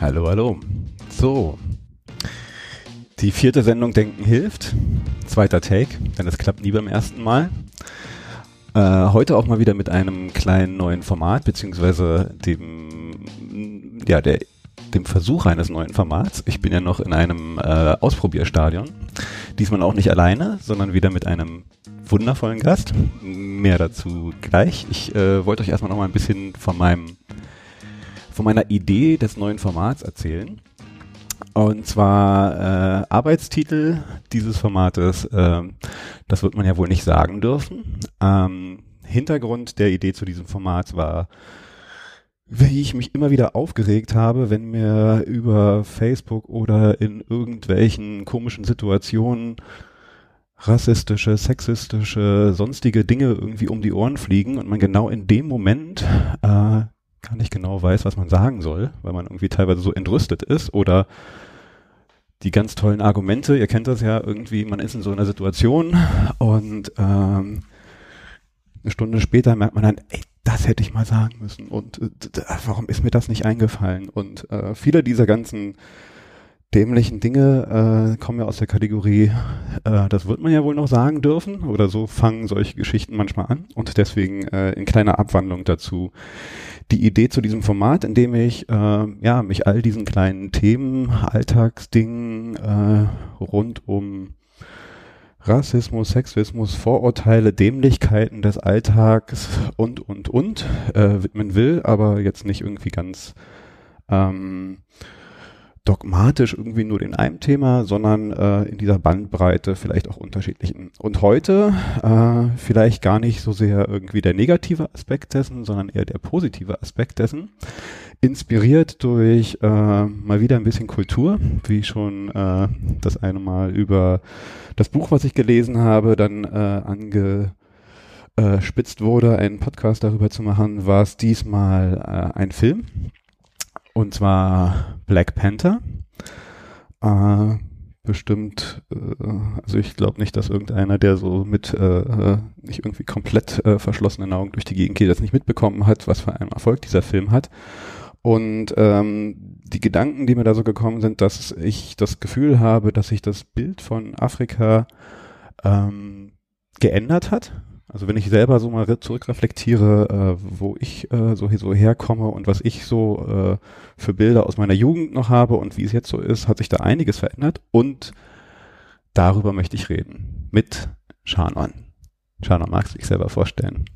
Hallo, hallo. So. Die vierte Sendung Denken hilft. Zweiter Take, denn es klappt nie beim ersten Mal. Äh, heute auch mal wieder mit einem kleinen neuen Format, beziehungsweise dem, ja, der, dem Versuch eines neuen Formats. Ich bin ja noch in einem äh, Ausprobierstadion. Diesmal auch nicht alleine, sondern wieder mit einem wundervollen Gast. Mehr dazu gleich. Ich äh, wollte euch erstmal noch mal ein bisschen von meinem von meiner Idee des neuen Formats erzählen. Und zwar äh, Arbeitstitel dieses Formates, äh, das wird man ja wohl nicht sagen dürfen. Ähm, Hintergrund der Idee zu diesem Format war, wie ich mich immer wieder aufgeregt habe, wenn mir über Facebook oder in irgendwelchen komischen Situationen rassistische, sexistische, sonstige Dinge irgendwie um die Ohren fliegen und man genau in dem Moment äh, gar nicht genau weiß, was man sagen soll, weil man irgendwie teilweise so entrüstet ist oder die ganz tollen Argumente, ihr kennt das ja irgendwie, man ist in so einer Situation und ähm, eine Stunde später merkt man dann, ey, das hätte ich mal sagen müssen und äh, warum ist mir das nicht eingefallen? Und äh, viele dieser ganzen dämlichen Dinge äh, kommen ja aus der Kategorie, äh, das wird man ja wohl noch sagen dürfen oder so fangen solche Geschichten manchmal an und deswegen äh, in kleiner Abwandlung dazu die Idee zu diesem Format, in dem ich äh, ja mich all diesen kleinen Themen, Alltagsdingen äh, rund um Rassismus, Sexismus, Vorurteile, Dämlichkeiten des Alltags und und und äh, widmen will, aber jetzt nicht irgendwie ganz ähm, dogmatisch irgendwie nur in einem Thema, sondern äh, in dieser Bandbreite vielleicht auch unterschiedlichen. Und heute äh, vielleicht gar nicht so sehr irgendwie der negative Aspekt dessen, sondern eher der positive Aspekt dessen. Inspiriert durch äh, mal wieder ein bisschen Kultur, wie schon äh, das eine Mal über das Buch, was ich gelesen habe, dann äh, ange spitzt wurde, einen Podcast darüber zu machen, war es diesmal äh, ein Film und zwar Black Panther. Äh, bestimmt, äh, also ich glaube nicht, dass irgendeiner, der so mit äh, äh, nicht irgendwie komplett äh, verschlossenen Augen durch die Gegend geht, das nicht mitbekommen hat, was für einen Erfolg dieser Film hat. Und ähm, die Gedanken, die mir da so gekommen sind, dass ich das Gefühl habe, dass sich das Bild von Afrika ähm, geändert hat also wenn ich selber so mal zurückreflektiere, äh, wo ich äh, so, so herkomme und was ich so äh, für Bilder aus meiner Jugend noch habe und wie es jetzt so ist, hat sich da einiges verändert und darüber möchte ich reden mit Shanon. Shanon, magst du dich selber vorstellen?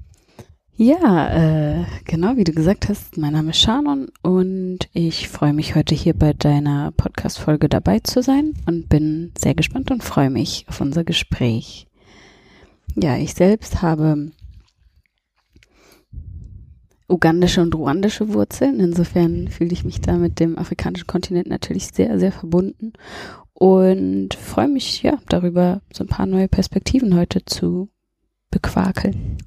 Ja, äh, genau wie du gesagt hast, mein Name ist Shannon und ich freue mich heute hier bei deiner Podcast-Folge dabei zu sein und bin sehr gespannt und freue mich auf unser Gespräch. Ja, ich selbst habe ugandische und ruandische Wurzeln. Insofern fühle ich mich da mit dem afrikanischen Kontinent natürlich sehr, sehr verbunden und freue mich ja darüber, so ein paar neue Perspektiven heute zu bequakeln.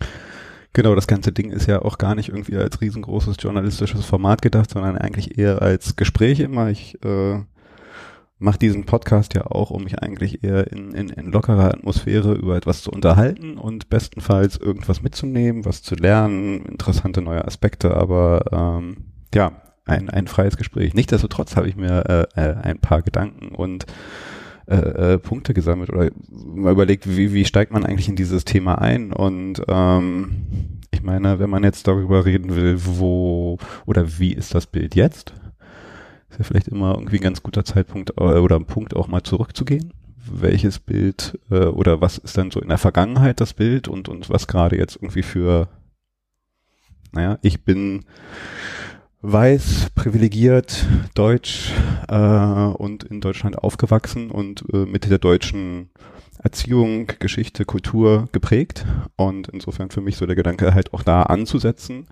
Genau, das ganze Ding ist ja auch gar nicht irgendwie als riesengroßes journalistisches Format gedacht, sondern eigentlich eher als Gespräch immer. Ich äh, mache diesen Podcast ja auch, um mich eigentlich eher in, in, in lockerer Atmosphäre über etwas zu unterhalten und bestenfalls irgendwas mitzunehmen, was zu lernen, interessante neue Aspekte, aber ähm, ja, ein, ein freies Gespräch. Nichtsdestotrotz habe ich mir äh, äh, ein paar Gedanken und äh, äh, Punkte gesammelt oder mal überlegt, wie, wie steigt man eigentlich in dieses Thema ein? Und ähm, ich meine, wenn man jetzt darüber reden will, wo oder wie ist das Bild jetzt, ist ja vielleicht immer irgendwie ein ganz guter Zeitpunkt äh, oder ein Punkt auch mal zurückzugehen. Welches Bild äh, oder was ist dann so in der Vergangenheit das Bild und, und was gerade jetzt irgendwie für, naja, ich bin weiß, privilegiert, deutsch äh, und in Deutschland aufgewachsen und äh, mit der deutschen Erziehung, Geschichte, Kultur geprägt und insofern für mich so der Gedanke halt auch da anzusetzen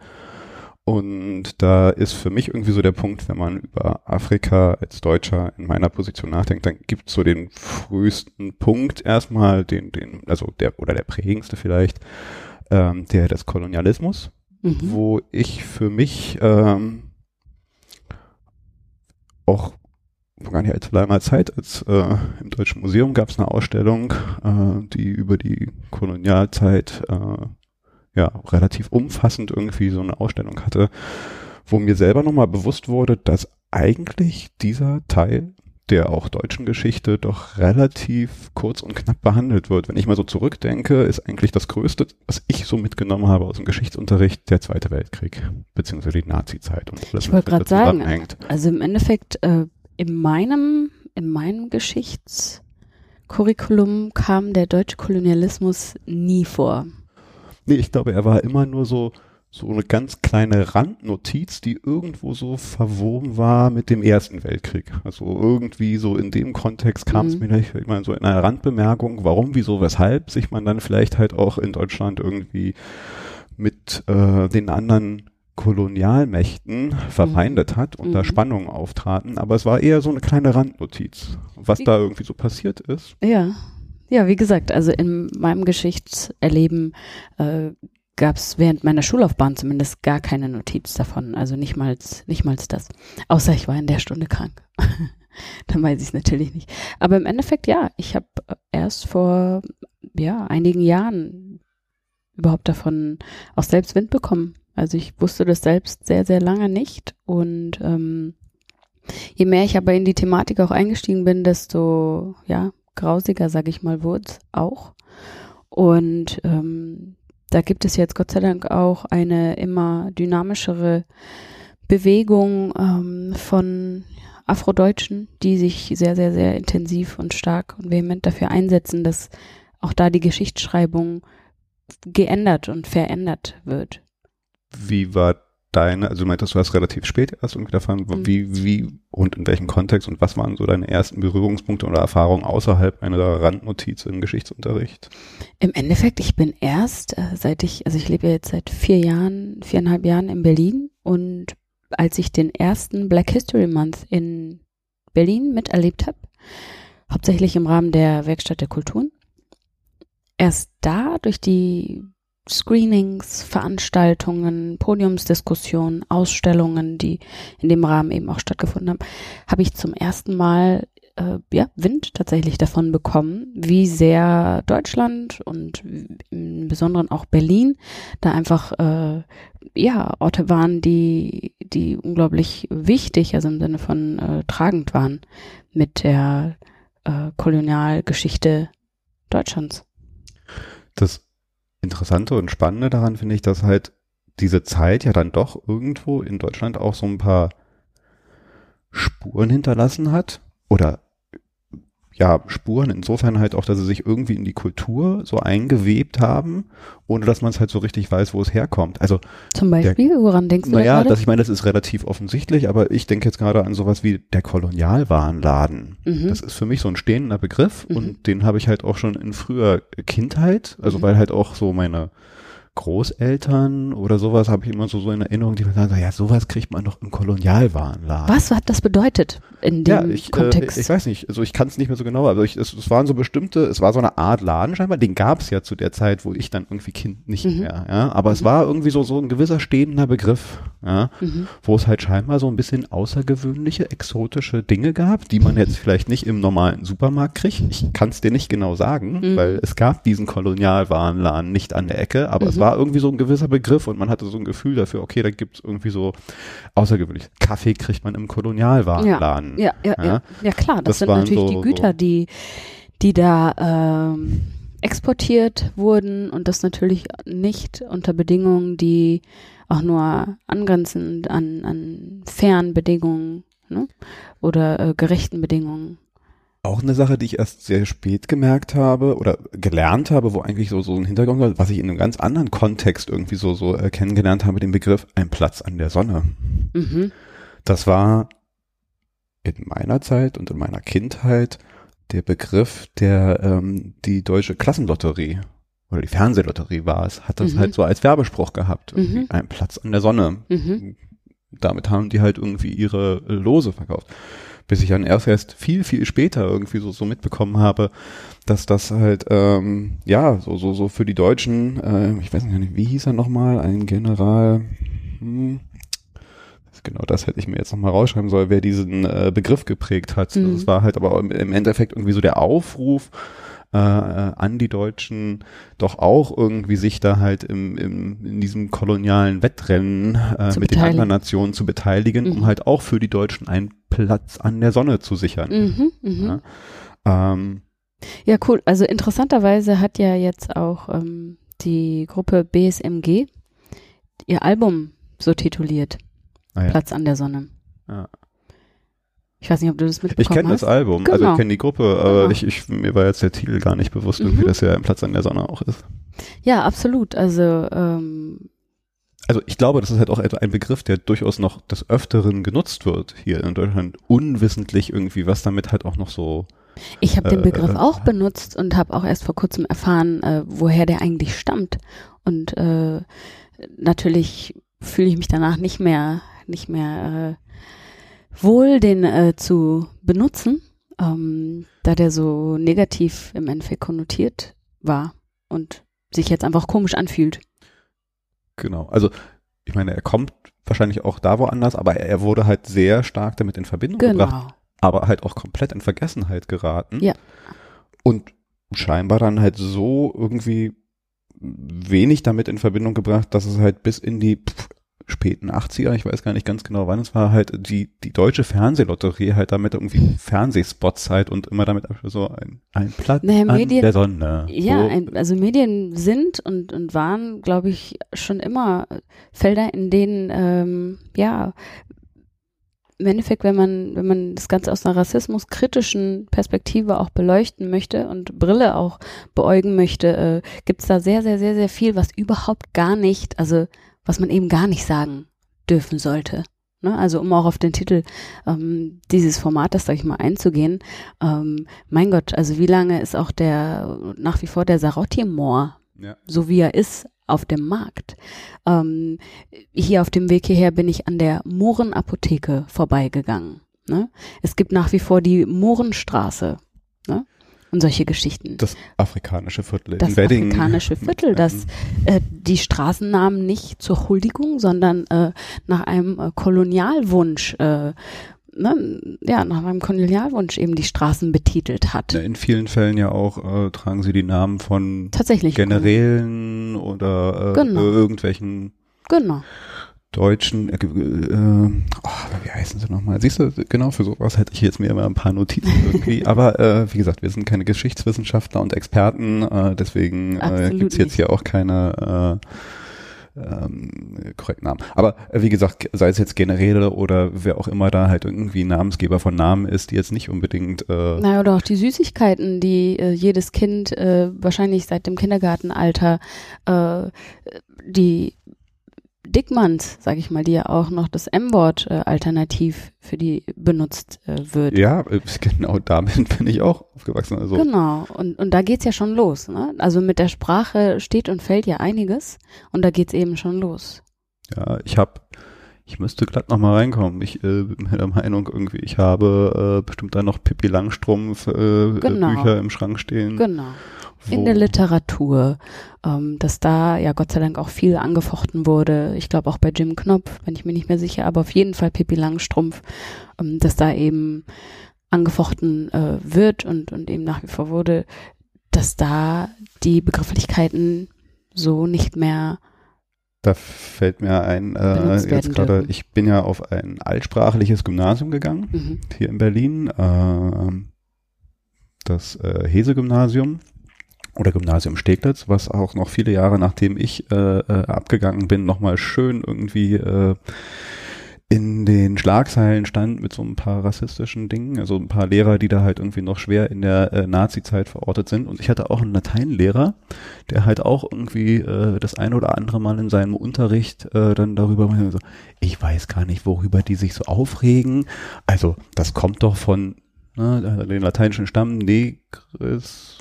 und da ist für mich irgendwie so der Punkt, wenn man über Afrika als Deutscher in meiner Position nachdenkt, dann gibt es so den frühesten Punkt erstmal, den, den, also der, oder der prägendste vielleicht, ähm, der des Kolonialismus, mhm. wo ich für mich ähm, auch gar nicht allzu langer Zeit, als äh, im Deutschen Museum gab es eine Ausstellung, äh, die über die Kolonialzeit äh, ja, relativ umfassend irgendwie so eine Ausstellung hatte, wo mir selber nochmal bewusst wurde, dass eigentlich dieser Teil der auch deutschen Geschichte doch relativ kurz und knapp behandelt wird. Wenn ich mal so zurückdenke, ist eigentlich das Größte, was ich so mitgenommen habe aus dem Geschichtsunterricht, der Zweite Weltkrieg, beziehungsweise die Nazi-Zeit und alles, Ich wollte gerade sagen, also im Endeffekt, äh, in meinem, in meinem Geschichtscurriculum kam der deutsche Kolonialismus nie vor. Nee, ich glaube, er war immer nur so, so eine ganz kleine Randnotiz, die irgendwo so verwoben war mit dem Ersten Weltkrieg. Also irgendwie so in dem Kontext kam es mhm. mir nicht, ich meine, so in einer Randbemerkung, warum, wieso, weshalb sich man dann vielleicht halt auch in Deutschland irgendwie mit äh, den anderen Kolonialmächten verfeindet mhm. hat und mhm. da Spannungen auftraten, aber es war eher so eine kleine Randnotiz, was wie, da irgendwie so passiert ist. Ja. Ja, wie gesagt, also in meinem Geschichtserleben äh, gab es während meiner Schullaufbahn zumindest gar keine Notiz davon. Also nicht mal nicht das. Außer ich war in der Stunde krank. Dann weiß ich es natürlich nicht. Aber im Endeffekt ja, ich habe erst vor ja einigen Jahren überhaupt davon auch selbst Wind bekommen. Also ich wusste das selbst sehr sehr lange nicht und ähm, je mehr ich aber in die Thematik auch eingestiegen bin, desto ja grausiger, sage ich mal, wurde es auch. Und ähm, da gibt es jetzt Gott sei Dank auch eine immer dynamischere Bewegung ähm, von Afrodeutschen, die sich sehr, sehr, sehr intensiv und stark und vehement dafür einsetzen, dass auch da die Geschichtsschreibung geändert und verändert wird. Wie war deine, also du meintest, du hast relativ spät erst irgendwie davon, mhm. wie, wie und in welchem Kontext und was waren so deine ersten Berührungspunkte oder Erfahrungen außerhalb einer Randnotiz im Geschichtsunterricht? Im Endeffekt, ich bin erst, äh, seit ich, also ich lebe jetzt seit vier Jahren, viereinhalb Jahren in Berlin und als ich den ersten Black History Month in Berlin miterlebt habe, hauptsächlich im Rahmen der Werkstatt der Kulturen, erst da durch die Screenings, Veranstaltungen, Podiumsdiskussionen, Ausstellungen, die in dem Rahmen eben auch stattgefunden haben, habe ich zum ersten Mal äh, ja, Wind tatsächlich davon bekommen, wie sehr Deutschland und im Besonderen auch Berlin da einfach äh, ja Orte waren, die die unglaublich wichtig, also im Sinne von äh, tragend waren mit der äh, Kolonialgeschichte Deutschlands. Das Interessante und Spannende daran finde ich, dass halt diese Zeit ja dann doch irgendwo in Deutschland auch so ein paar Spuren hinterlassen hat. Oder ja, Spuren insofern halt auch, dass sie sich irgendwie in die Kultur so eingewebt haben, ohne dass man es halt so richtig weiß, wo es herkommt. Also zum Beispiel, der, woran denkst du? Naja, das ich meine, das ist relativ offensichtlich, aber ich denke jetzt gerade an sowas wie der Kolonialwarenladen. Mhm. Das ist für mich so ein stehender Begriff mhm. und den habe ich halt auch schon in früher Kindheit, also mhm. weil halt auch so meine Großeltern oder sowas habe ich immer so, so in Erinnerung, die sagen, ja, sowas kriegt man doch im Kolonialwarenladen. Was hat das bedeutet in dem ja, ich, Kontext? Äh, ich weiß nicht, also ich kann es nicht mehr so genau, aber ich, es, es, waren so bestimmte, es war so eine Art Laden scheinbar, den gab es ja zu der Zeit, wo ich dann irgendwie Kind nicht mhm. mehr, ja, aber mhm. es war irgendwie so, so ein gewisser stehender Begriff, ja, mhm. wo es halt scheinbar so ein bisschen außergewöhnliche, exotische Dinge gab, die man jetzt vielleicht nicht im normalen Supermarkt kriegt. Ich kann es dir nicht genau sagen, mhm. weil es gab diesen Kolonialwarenladen nicht an der Ecke, aber es war irgendwie so ein gewisser Begriff und man hatte so ein Gefühl dafür, okay, da gibt es irgendwie so außergewöhnlich. Kaffee kriegt man im Kolonialwarenladen. Ja, ja, ja, ja. ja klar, das, das sind natürlich so, die Güter, so die, die da ähm, exportiert wurden und das natürlich nicht unter Bedingungen, die auch nur angrenzend an, an fairen Bedingungen ne? oder äh, gerechten Bedingungen auch eine Sache, die ich erst sehr spät gemerkt habe oder gelernt habe, wo eigentlich so, so ein Hintergrund war, was ich in einem ganz anderen Kontext irgendwie so, so äh, kennengelernt habe, den Begriff ein Platz an der Sonne. Mhm. Das war in meiner Zeit und in meiner Kindheit der Begriff, der ähm, die deutsche Klassenlotterie oder die Fernsehlotterie war es, hat das mhm. halt so als Werbespruch gehabt. Mhm. Ein Platz an der Sonne. Mhm. Damit haben die halt irgendwie ihre Lose verkauft bis ich dann erst erst viel, viel später irgendwie so, so mitbekommen habe, dass das halt, ähm, ja, so, so, so für die Deutschen, äh, ich weiß nicht, wie hieß er nochmal, ein General, hm, genau das hätte ich mir jetzt nochmal rausschreiben sollen, wer diesen äh, Begriff geprägt hat. Mhm. Das war halt aber im Endeffekt irgendwie so der Aufruf, äh, an die Deutschen doch auch irgendwie sich da halt im, im, in diesem kolonialen Wettrennen äh, mit den anderen Nationen zu beteiligen, mhm. um halt auch für die Deutschen einen Platz an der Sonne zu sichern. Mhm, mh. ja, ähm, ja, cool. Also interessanterweise hat ja jetzt auch ähm, die Gruppe BSMG ihr Album so tituliert. Ah, ja. Platz an der Sonne. Ja. Ich weiß nicht, ob du das mitbekommen hast. Ich kenne das Album, genau. also ich genau. kenne die Gruppe, aber genau. ich, ich, mir war jetzt der Titel gar nicht bewusst, mhm. irgendwie, dass er ein Platz an der Sonne auch ist. Ja, absolut. Also ähm, also ich glaube, das ist halt auch ein Begriff, der durchaus noch des Öfteren genutzt wird hier in Deutschland, unwissentlich irgendwie, was damit halt auch noch so. Ich habe äh, den Begriff äh, auch benutzt und habe auch erst vor kurzem erfahren, äh, woher der eigentlich stammt. Und äh, natürlich fühle ich mich danach nicht mehr, nicht mehr äh, wohl, den äh, zu benutzen, ähm, da der so negativ im Endeffekt konnotiert war und sich jetzt einfach komisch anfühlt. Genau, also ich meine, er kommt wahrscheinlich auch da woanders, aber er, er wurde halt sehr stark damit in Verbindung genau. gebracht, aber halt auch komplett in Vergessenheit geraten. Ja. Und scheinbar dann halt so irgendwie wenig damit in Verbindung gebracht, dass es halt bis in die späten 80er, ich weiß gar nicht ganz genau wann es war, halt die, die deutsche Fernsehlotterie halt damit irgendwie Fernsehspots halt und immer damit so ein, ein Platz naja, an Medien, der Sonne. Ja, so. ein, also Medien sind und, und waren, glaube ich, schon immer Felder, in denen, ähm, ja, im Endeffekt, wenn man, wenn man das Ganze aus einer rassismuskritischen Perspektive auch beleuchten möchte und Brille auch beäugen möchte, äh, gibt es da sehr, sehr, sehr, sehr viel, was überhaupt gar nicht, also was man eben gar nicht sagen dürfen sollte. Ne? Also um auch auf den Titel ähm, dieses Formates, sag ich mal, einzugehen. Ähm, mein Gott, also wie lange ist auch der nach wie vor der Sarotti-Moor, ja. so wie er ist, auf dem Markt. Ähm, hier auf dem Weg hierher bin ich an der Mohrenapotheke vorbeigegangen. Ne? Es gibt nach wie vor die Mohrenstraße. Ne? Und solche Geschichten. Das afrikanische Viertel. Das afrikanische Viertel, das äh, die Straßennamen nicht zur Huldigung, sondern äh, nach einem äh, Kolonialwunsch äh, Ne, ja, nach einem Kolonialwunsch eben die Straßen betitelt hat. in vielen Fällen ja auch äh, tragen sie die Namen von Tatsächlich Generälen oder äh, genau. irgendwelchen genau deutschen, äh, äh, oh, wie heißen sie nochmal? Siehst du, genau für sowas hätte ich jetzt mir immer ein paar Notizen irgendwie. Aber äh, wie gesagt, wir sind keine Geschichtswissenschaftler und Experten, äh, deswegen äh, gibt es jetzt hier auch keine äh, ähm, korrekten Namen. Aber äh, wie gesagt, sei es jetzt Generäle oder wer auch immer da halt irgendwie Namensgeber von Namen ist, die jetzt nicht unbedingt. Äh, naja, oder auch die Süßigkeiten, die äh, jedes Kind äh, wahrscheinlich seit dem Kindergartenalter äh, die Dickmanns, sage ich mal, die ja auch noch das M-Wort äh, alternativ für die benutzt äh, wird. Ja, äh, genau damit bin ich auch aufgewachsen. Also. Genau, und, und da geht's ja schon los. Ne? Also mit der Sprache steht und fällt ja einiges und da geht's eben schon los. Ja, ich habe, ich müsste glatt noch mal reinkommen. Ich äh, bin der Meinung irgendwie, ich habe äh, bestimmt da noch Pippi Langstrumpf äh, genau. Bücher im Schrank stehen. Genau in der Literatur, ähm, dass da ja Gott sei Dank auch viel angefochten wurde. Ich glaube auch bei Jim Knopf, bin ich mir nicht mehr sicher, aber auf jeden Fall Pippi Langstrumpf, ähm, dass da eben angefochten äh, wird und, und eben nach wie vor wurde, dass da die Begrifflichkeiten so nicht mehr da fällt mir ein, äh, jetzt gerade, ich bin ja auf ein altsprachliches Gymnasium gegangen, mhm. hier in Berlin, äh, das äh, Hese-Gymnasium oder Gymnasium Steglitz, was auch noch viele Jahre nachdem ich äh, äh, abgegangen bin, nochmal schön irgendwie äh, in den Schlagzeilen stand mit so ein paar rassistischen Dingen, also ein paar Lehrer, die da halt irgendwie noch schwer in der äh, Nazi-Zeit verortet sind. Und ich hatte auch einen Lateinlehrer, der halt auch irgendwie äh, das eine oder andere Mal in seinem Unterricht äh, dann darüber ich weiß gar nicht, worüber die sich so aufregen. Also das kommt doch von ne, den lateinischen Stamm negris,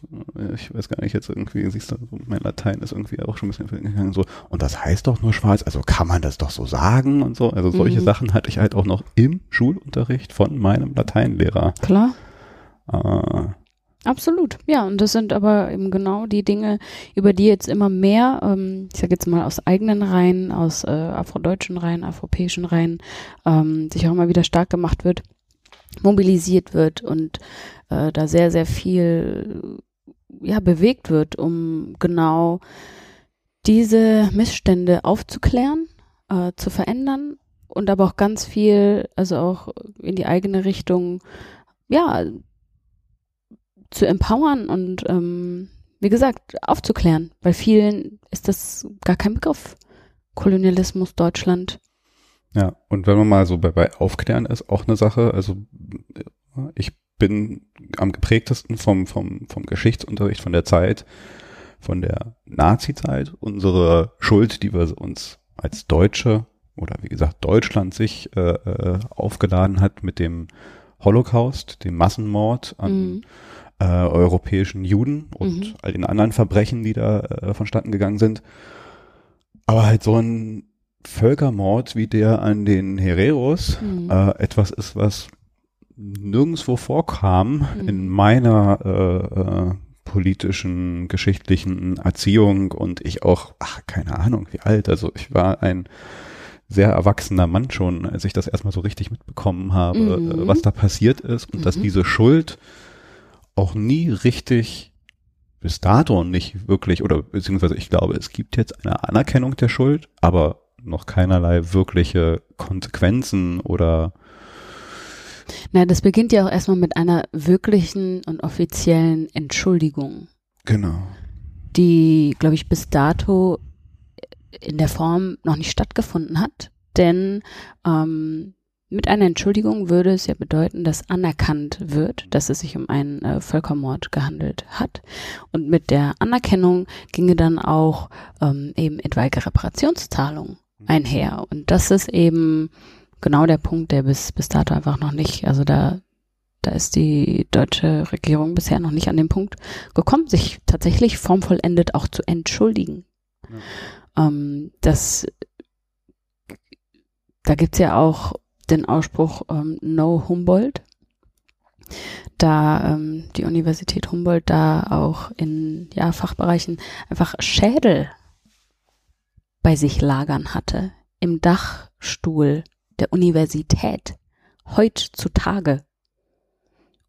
ich weiß gar nicht, jetzt irgendwie, siehst du, mein Latein ist irgendwie auch schon ein bisschen gegangen, so, und das heißt doch nur schwarz, also kann man das doch so sagen und so, also solche mhm. Sachen hatte ich halt auch noch im Schulunterricht von meinem Lateinlehrer. Klar. Äh, Absolut, ja, und das sind aber eben genau die Dinge, über die jetzt immer mehr, ähm, ich sage jetzt mal aus eigenen Reihen, aus äh, afrodeutschen Reihen, afropäischen Reihen, ähm, sich auch immer wieder stark gemacht wird mobilisiert wird und äh, da sehr, sehr viel ja bewegt wird, um genau diese Missstände aufzuklären, äh, zu verändern und aber auch ganz viel, also auch in die eigene Richtung, ja, zu empowern und ähm, wie gesagt, aufzuklären. Bei vielen ist das gar kein Begriff. Kolonialismus Deutschland. Ja, und wenn man mal so bei, bei Aufklären ist, auch eine Sache, also ich bin am geprägtesten vom, vom, vom Geschichtsunterricht, von der Zeit, von der Nazi-Zeit, unsere Schuld, die wir uns als Deutsche oder wie gesagt Deutschland sich äh, äh aufgeladen hat mit dem Holocaust, dem Massenmord an mhm. äh, europäischen Juden und mhm. all den anderen Verbrechen, die da äh, vonstatten gegangen sind. Aber halt so ein Völkermord wie der an den Hereros mhm. äh, etwas ist, was nirgendwo vorkam mhm. in meiner äh, äh, politischen, geschichtlichen Erziehung und ich auch, ach, keine Ahnung, wie alt. Also ich war ein sehr erwachsener Mann schon, als ich das erstmal so richtig mitbekommen habe, äh, mhm. was da passiert ist und mhm. dass diese Schuld auch nie richtig bis dato nicht wirklich, oder beziehungsweise ich glaube, es gibt jetzt eine Anerkennung der Schuld, aber noch keinerlei wirkliche Konsequenzen oder na, das beginnt ja auch erstmal mit einer wirklichen und offiziellen Entschuldigung. Genau. Die, glaube ich, bis dato in der Form noch nicht stattgefunden hat. Denn ähm, mit einer Entschuldigung würde es ja bedeuten, dass anerkannt wird, dass es sich um einen äh, Völkermord gehandelt hat. Und mit der Anerkennung ginge dann auch ähm, eben etwaige Reparationszahlungen einher. Und das ist eben genau der Punkt, der bis, bis dato einfach noch nicht, also da, da ist die deutsche Regierung bisher noch nicht an den Punkt gekommen, sich tatsächlich formvollendet auch zu entschuldigen. Ja. Ähm, das, da gibt's ja auch den Ausspruch ähm, No Humboldt, da ähm, die Universität Humboldt da auch in ja, Fachbereichen einfach Schädel bei sich lagern hatte, im Dachstuhl der Universität heutzutage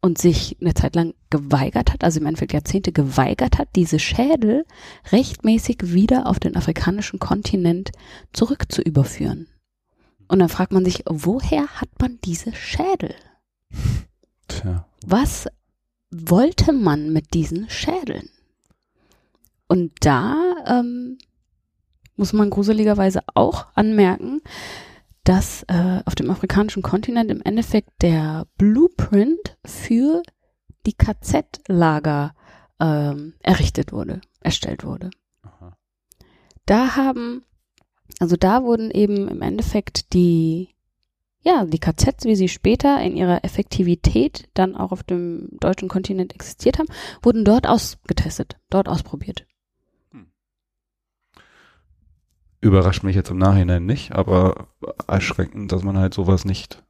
und sich eine Zeit lang geweigert hat, also im Endeffekt Jahrzehnte geweigert hat, diese Schädel rechtmäßig wieder auf den afrikanischen Kontinent zurück zu überführen. Und dann fragt man sich, woher hat man diese Schädel? Tja. Was wollte man mit diesen Schädeln? Und da ähm, muss man gruseligerweise auch anmerken, dass äh, auf dem afrikanischen Kontinent im Endeffekt der Blueprint für die KZ-Lager ähm, errichtet wurde, erstellt wurde. Aha. Da haben, also da wurden eben im Endeffekt die, ja, die KZs, wie sie später in ihrer Effektivität dann auch auf dem deutschen Kontinent existiert haben, wurden dort ausgetestet, dort ausprobiert. Überrascht mich jetzt im Nachhinein nicht, aber erschreckend, dass man halt sowas nicht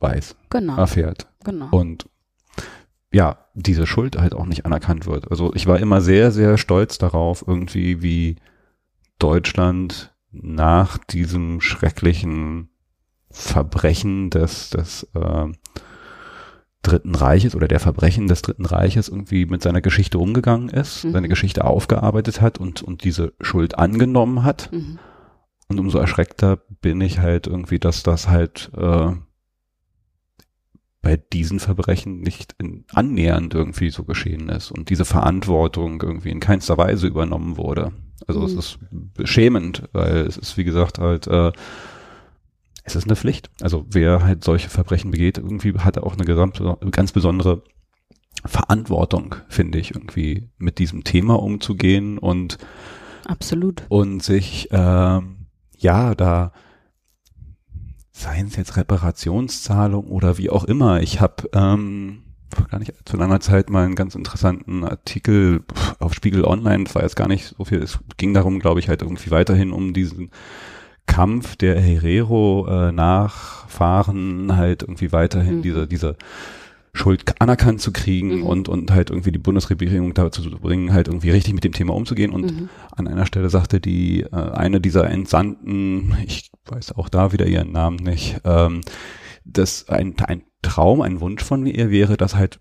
weiß, genau. erfährt. Genau. Und ja, diese Schuld halt auch nicht anerkannt wird. Also ich war immer sehr, sehr stolz darauf, irgendwie wie Deutschland nach diesem schrecklichen Verbrechen des, des äh, Dritten Reiches oder der Verbrechen des Dritten Reiches irgendwie mit seiner Geschichte umgegangen ist, mhm. seine Geschichte aufgearbeitet hat und, und diese Schuld angenommen hat. Mhm. Und umso erschreckter bin ich halt irgendwie, dass das halt äh, bei diesen Verbrechen nicht in, annähernd irgendwie so geschehen ist und diese Verantwortung irgendwie in keinster Weise übernommen wurde. Also mhm. es ist beschämend, weil es ist, wie gesagt, halt, äh, es ist eine Pflicht. Also wer halt solche Verbrechen begeht, irgendwie hat er auch eine gesamte, ganz besondere Verantwortung, finde ich, irgendwie mit diesem Thema umzugehen und Absolut. Und sich ähm, ja, da seien es jetzt Reparationszahlungen oder wie auch immer. Ich habe ähm, vor gar nicht zu langer Zeit mal einen ganz interessanten Artikel auf Spiegel Online, das war jetzt gar nicht so viel, es ging darum, glaube ich, halt irgendwie weiterhin um diesen Kampf der Herero äh, Nachfahren halt irgendwie weiterhin mhm. diese, diese Schuld anerkannt zu kriegen mhm. und, und halt irgendwie die Bundesregierung dazu zu bringen, halt irgendwie richtig mit dem Thema umzugehen. Und mhm. an einer Stelle sagte die, äh, eine dieser Entsandten, ich weiß auch da wieder ihren Namen nicht, ähm, dass ein, ein Traum, ein Wunsch von ihr wäre, dass halt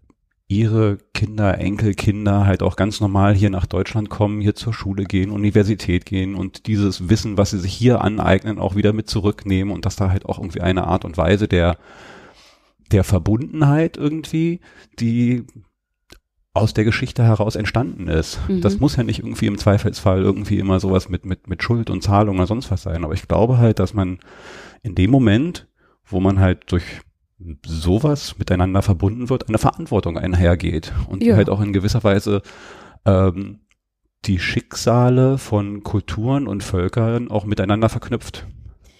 ihre Kinder, Enkelkinder halt auch ganz normal hier nach Deutschland kommen, hier zur Schule gehen, Universität gehen und dieses Wissen, was sie sich hier aneignen, auch wieder mit zurücknehmen und dass da halt auch irgendwie eine Art und Weise der, der Verbundenheit irgendwie, die aus der Geschichte heraus entstanden ist. Mhm. Das muss ja nicht irgendwie im Zweifelsfall irgendwie immer sowas mit, mit, mit Schuld und Zahlung oder sonst was sein. Aber ich glaube halt, dass man in dem Moment, wo man halt durch sowas miteinander verbunden wird, eine Verantwortung einhergeht und ja. die halt auch in gewisser Weise ähm, die Schicksale von Kulturen und Völkern auch miteinander verknüpft.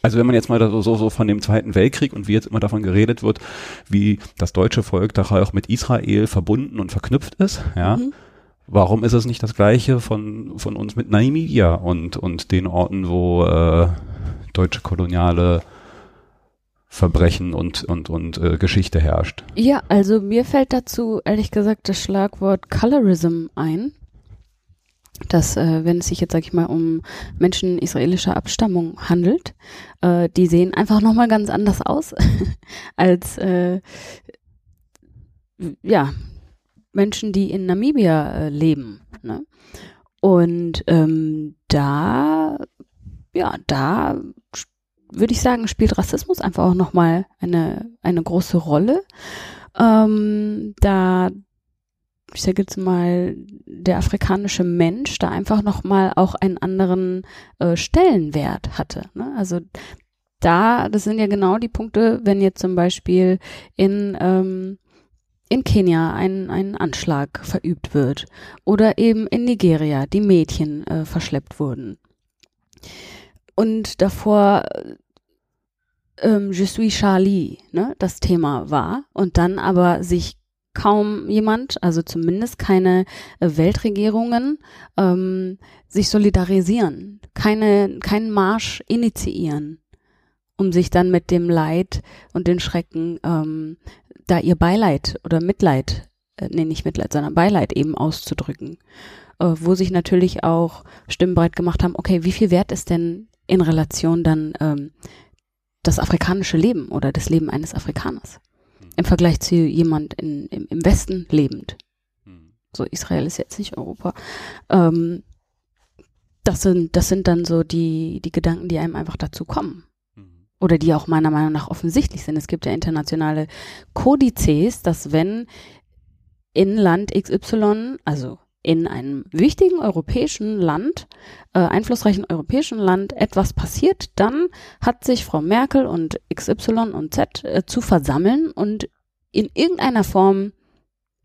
Also wenn man jetzt mal so, so, so von dem Zweiten Weltkrieg und wie jetzt immer davon geredet wird, wie das deutsche Volk da auch mit Israel verbunden und verknüpft ist, ja, mhm. warum ist es nicht das Gleiche von, von uns mit Namibia und, und den Orten, wo äh, deutsche koloniale Verbrechen und, und, und äh, Geschichte herrscht. Ja, also mir fällt dazu ehrlich gesagt das Schlagwort Colorism ein. Dass, äh, wenn es sich jetzt, sag ich mal, um Menschen israelischer Abstammung handelt, äh, die sehen einfach nochmal ganz anders aus als äh, ja, Menschen, die in Namibia äh, leben. Ne? Und ähm, da, ja, da würde ich sagen, spielt Rassismus einfach auch nochmal eine, eine große Rolle. Ähm, da, ich sage jetzt mal, der afrikanische Mensch da einfach nochmal auch einen anderen äh, Stellenwert hatte. Ne? Also da, das sind ja genau die Punkte, wenn jetzt zum Beispiel in, ähm, in Kenia ein, ein Anschlag verübt wird oder eben in Nigeria die Mädchen äh, verschleppt wurden. Und davor ähm, Je suis Charlie, ne, das Thema war und dann aber sich kaum jemand, also zumindest keine äh, Weltregierungen, ähm, sich solidarisieren, keine, keinen Marsch initiieren, um sich dann mit dem Leid und den Schrecken ähm, da ihr Beileid oder Mitleid, äh, nee, nicht Mitleid, sondern Beileid eben auszudrücken. Äh, wo sich natürlich auch Stimmen breit gemacht haben, okay, wie viel wert ist denn in Relation dann ähm, das afrikanische Leben oder das Leben eines Afrikaners im Vergleich zu jemand in, im, im Westen lebend. So Israel ist jetzt nicht Europa. Ähm, das sind, das sind dann so die, die Gedanken, die einem einfach dazu kommen. Oder die auch meiner Meinung nach offensichtlich sind. Es gibt ja internationale Kodizes, dass wenn in Land XY, also in einem wichtigen europäischen Land, äh, einflussreichen europäischen Land etwas passiert, dann hat sich Frau Merkel und XY und Z äh, zu versammeln und in irgendeiner Form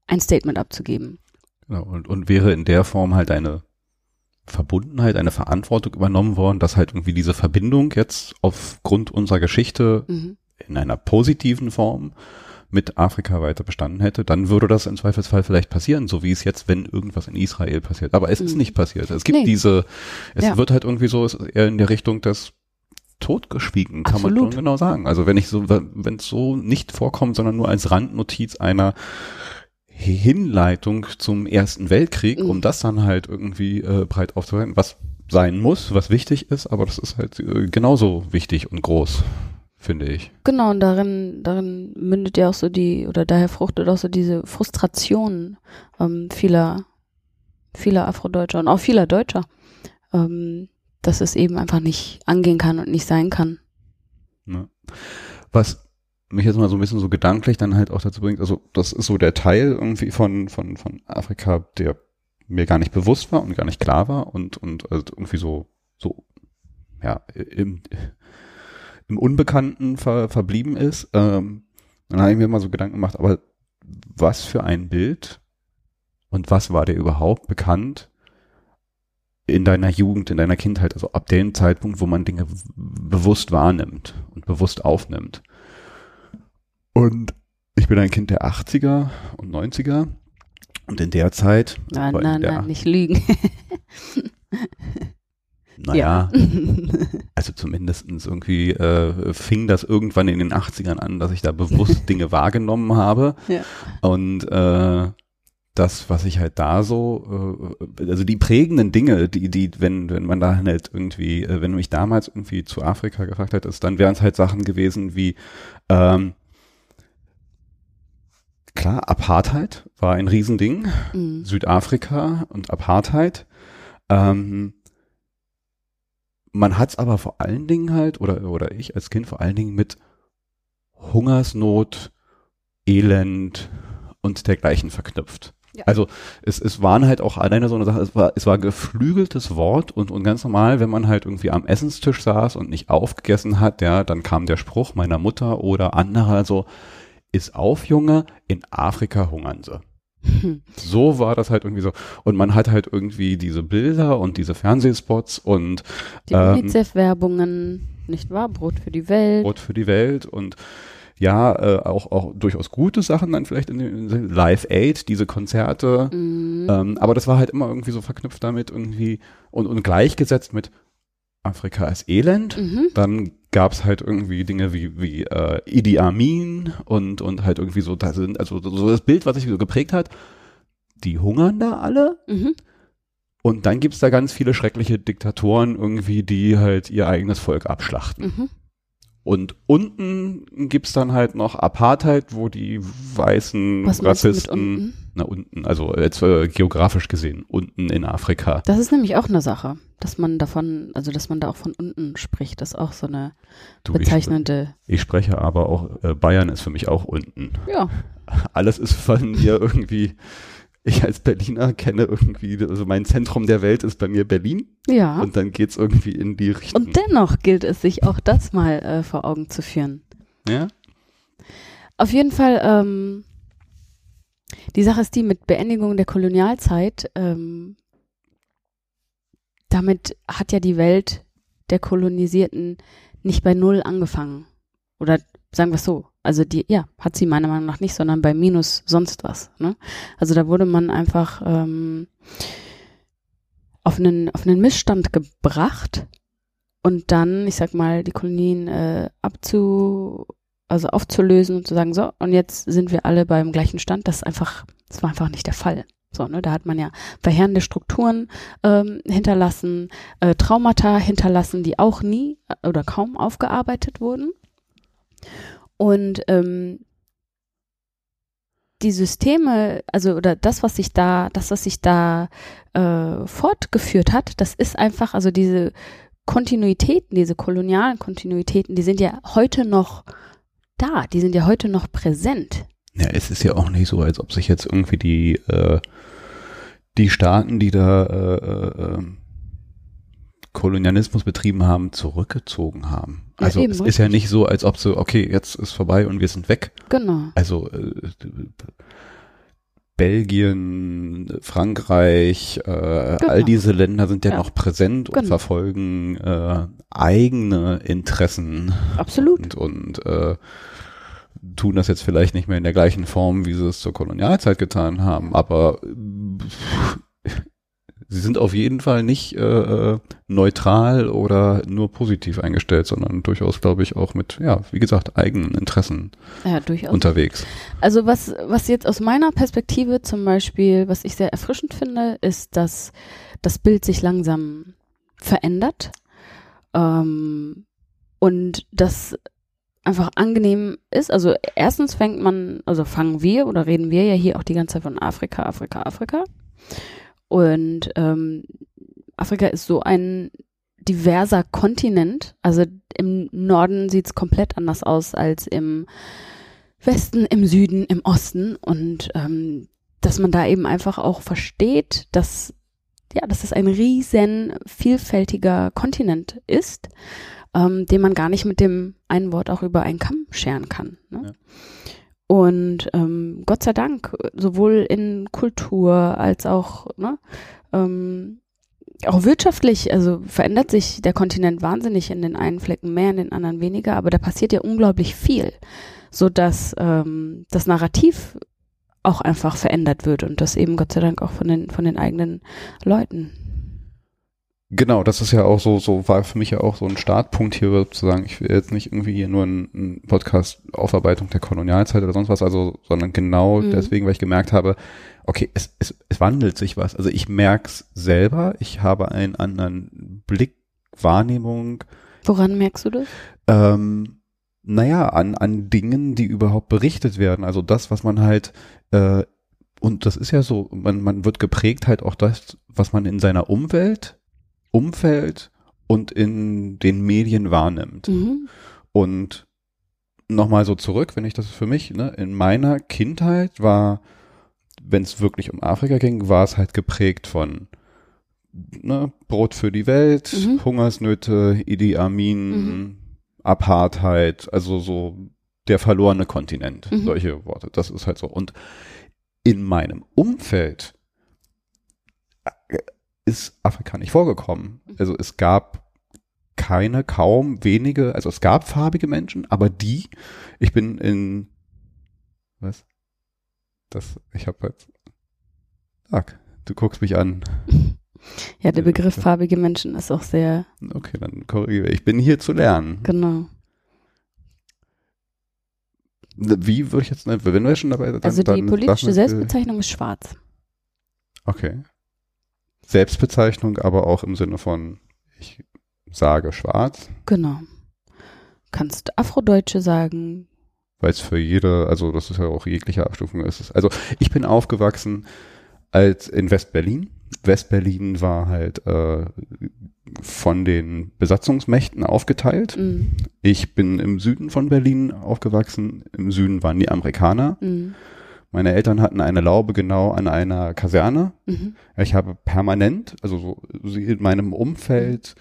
ein Statement abzugeben. Genau, und, und wäre in der Form halt eine Verbundenheit, eine Verantwortung übernommen worden, dass halt irgendwie diese Verbindung jetzt aufgrund unserer Geschichte mhm. in einer positiven Form mit Afrika weiter bestanden hätte, dann würde das im Zweifelsfall vielleicht passieren, so wie es jetzt, wenn irgendwas in Israel passiert. Aber es mhm. ist nicht passiert. Es gibt nee. diese, es ja. wird halt irgendwie so, eher in der Richtung des totgeschwiegen, kann Absolut. man schon genau sagen. Also wenn ich so, wenn es so nicht vorkommt, sondern nur als Randnotiz einer Hinleitung zum Ersten Weltkrieg, mhm. um das dann halt irgendwie äh, breit aufzuhalten, was sein muss, was wichtig ist, aber das ist halt äh, genauso wichtig und groß finde ich. Genau, und darin, darin mündet ja auch so die, oder daher fruchtet auch so diese Frustration ähm, vieler, vieler Afrodeutscher und auch vieler Deutscher, ähm, dass es eben einfach nicht angehen kann und nicht sein kann. Ja. Was mich jetzt mal so ein bisschen so gedanklich dann halt auch dazu bringt, also das ist so der Teil irgendwie von, von, von Afrika, der mir gar nicht bewusst war und gar nicht klar war und, und also irgendwie so, so, ja, im, im Unbekannten ver, verblieben ist. Ähm, dann habe ich mir mal so Gedanken gemacht, aber was für ein Bild und was war dir überhaupt bekannt in deiner Jugend, in deiner Kindheit, also ab dem Zeitpunkt, wo man Dinge bewusst wahrnimmt und bewusst aufnimmt. Und ich bin ein Kind der 80er und 90er und in der Zeit. Nein, nein, nein, nicht lügen. Naja, ja. also zumindestens irgendwie äh, fing das irgendwann in den 80ern an, dass ich da bewusst Dinge wahrgenommen habe. Ja. Und äh, das, was ich halt da so, äh, also die prägenden Dinge, die, die, wenn, wenn man da halt irgendwie, äh, wenn du mich damals irgendwie zu Afrika gefragt hättest, dann wären es halt Sachen gewesen wie ähm, klar, Apartheid war ein Riesending. Mhm. Südafrika und Apartheid. Ähm, man hat es aber vor allen Dingen halt, oder, oder ich als Kind vor allen Dingen mit Hungersnot, Elend und dergleichen verknüpft. Ja. Also es, es waren halt auch alleine so eine Sache, es war, es war geflügeltes Wort und, und ganz normal, wenn man halt irgendwie am Essenstisch saß und nicht aufgegessen hat, ja, dann kam der Spruch meiner Mutter oder anderer so, ist auf, Junge, in Afrika hungern sie. So war das halt irgendwie so. Und man hat halt irgendwie diese Bilder und diese Fernsehspots und Die Ähm, UNICEF-Werbungen, nicht wahr? Brot für die Welt. Brot für die Welt und ja, äh, auch, auch durchaus gute Sachen dann vielleicht in dem Live Aid, diese Konzerte. Mhm. Ähm, aber das war halt immer irgendwie so verknüpft damit irgendwie und, und gleichgesetzt mit Afrika ist Elend. Mhm. Dann gab's halt irgendwie Dinge wie, wie äh, Idi Amin und, und halt irgendwie so, da sind, also so das Bild, was sich so geprägt hat, die hungern da alle. Mhm. Und dann gibt's da ganz viele schreckliche Diktatoren irgendwie, die halt ihr eigenes Volk abschlachten. Mhm. Und unten gibt's dann halt noch Apartheid, wo die weißen Was Rassisten, unten? na unten, also jetzt äh, geografisch gesehen, unten in Afrika. Das ist nämlich auch eine Sache, dass man davon, also dass man da auch von unten spricht. Das ist auch so eine Du, ich, bezeichnende. ich spreche aber auch, äh, Bayern ist für mich auch unten. Ja, Alles ist von mir irgendwie, ich als Berliner kenne irgendwie, also mein Zentrum der Welt ist bei mir Berlin ja. und dann geht's irgendwie in die Richtung. Und dennoch gilt es, sich auch das mal äh, vor Augen zu führen. ja? Auf jeden Fall, ähm, die Sache ist die mit Beendigung der Kolonialzeit, ähm, damit hat ja die Welt der Kolonisierten nicht bei Null angefangen. Oder sagen wir es so. Also die, ja, hat sie meiner Meinung nach nicht, sondern bei Minus sonst was. Ne? Also da wurde man einfach ähm, auf einen, auf einen Missstand gebracht und dann, ich sag mal, die Kolonien äh, abzu, also aufzulösen und zu sagen, so, und jetzt sind wir alle beim gleichen Stand. Das ist einfach, das war einfach nicht der Fall. So, ne, da hat man ja verheerende Strukturen ähm, hinterlassen, äh, Traumata hinterlassen, die auch nie äh, oder kaum aufgearbeitet wurden. Und ähm, die Systeme, also oder das, was sich da, das, was sich da äh, fortgeführt hat, das ist einfach, also diese Kontinuitäten, diese kolonialen Kontinuitäten, die sind ja heute noch da, die sind ja heute noch präsent. Ja, es ist ja auch nicht so, als ob sich jetzt irgendwie die, äh, die Staaten, die da äh, äh, ähm, Kolonialismus betrieben haben, zurückgezogen haben. Ja, Also eben, es ist ja richtig. nicht so, als ob so, okay, jetzt ist vorbei und wir sind weg. Genau. Also äh, Belgien, Frankreich, äh, all diese Länder sind ja, Ja. noch präsent und Genau. verfolgen äh, eigene Interessen Absolut. und, und äh, tun das jetzt vielleicht nicht mehr in der gleichen Form, wie sie es zur Kolonialzeit getan haben, aber sie sind auf jeden Fall nicht äh, äh, neutral oder nur positiv eingestellt, sondern durchaus, glaube ich, auch mit, ja, wie gesagt, eigenen Interessen Ja, durchaus. unterwegs. Also was, was jetzt aus meiner Perspektive zum Beispiel, was ich sehr erfrischend finde, ist, dass das Bild sich langsam verändert ähm, und das einfach angenehm ist. Also erstens fängt man, also fangen wir oder reden wir ja hier auch die ganze Zeit von Afrika, Afrika, Afrika. Und ähm, Afrika ist so ein diverser Kontinent. Also im Norden sieht's komplett anders aus als im Westen, im Süden, im Osten und ähm, dass man da eben einfach auch versteht, dass ja, dass es ein riesen vielfältiger Kontinent ist, ähm, den man gar nicht mit dem einen Wort auch über einen Kamm scheren kann. Ne? Ja. Und ähm, Gott sei Dank, sowohl in Kultur als auch ne, ähm, auch wirtschaftlich, also verändert sich der Kontinent wahnsinnig in den einen Flecken mehr, in den anderen weniger, aber da passiert ja unglaublich viel, so dass ähm, das Narrativ auch einfach verändert wird und das eben Gott sei Dank auch von den von den eigenen Leuten. Genau, das ist ja auch so, so war für mich ja auch so ein Startpunkt hier zu sagen, ich will jetzt nicht irgendwie hier nur einen Podcast Aufarbeitung der Kolonialzeit oder sonst was, also, sondern genau Mhm. deswegen, weil ich gemerkt habe, okay, es, es, es wandelt sich was. Also ich merk's selber, ich habe einen anderen Blick, Wahrnehmung, Woran merkst du das? ähm, naja, an, an Dingen, die überhaupt berichtet werden. Also das, was man halt, äh, und das ist ja so, man, man wird geprägt halt auch das, was man in seiner Umwelt, Umfeld und in den Medien wahrnimmt. Mhm. Und nochmal so zurück, wenn ich das für mich, ne, in meiner Kindheit war, wenn es wirklich um Afrika ging, war es halt geprägt von ne, Brot für die Welt, Mhm. Hungersnöte, Idi Amin, Mhm. Apartheid, also so der verlorene Kontinent, Mhm. solche Worte. Das ist halt so. Und in meinem Umfeld ist Afrika nicht vorgekommen. Mhm. Also es gab keine, kaum wenige, also es gab farbige Menschen, aber die, ich bin in, was? Das, ich habe halt, sag, du guckst mich an. Ja, der Begriff farbige Menschen ist auch sehr, Okay, dann korrigiere. Ich bin hier zu lernen. genau. Wie würde ich jetzt, ne, wenn wir schon dabei sind, Also die politische Selbstbezeichnung ist schwarz. Okay. Selbstbezeichnung, aber auch im Sinne von, ich sage schwarz, Genau. Kannst Afrodeutsche sagen. weil es für jede, also das ist ja auch jegliche Abstufung ist. Also ich bin aufgewachsen als in Westberlin. Westberlin war halt äh, von den Besatzungsmächten aufgeteilt. Mm, Ich bin im Süden von Berlin aufgewachsen. Im Süden waren die Amerikaner. mm, Meine Eltern hatten eine Laube genau an einer Kaserne. mhm, Ich habe permanent, also so sie- in meinem Umfeld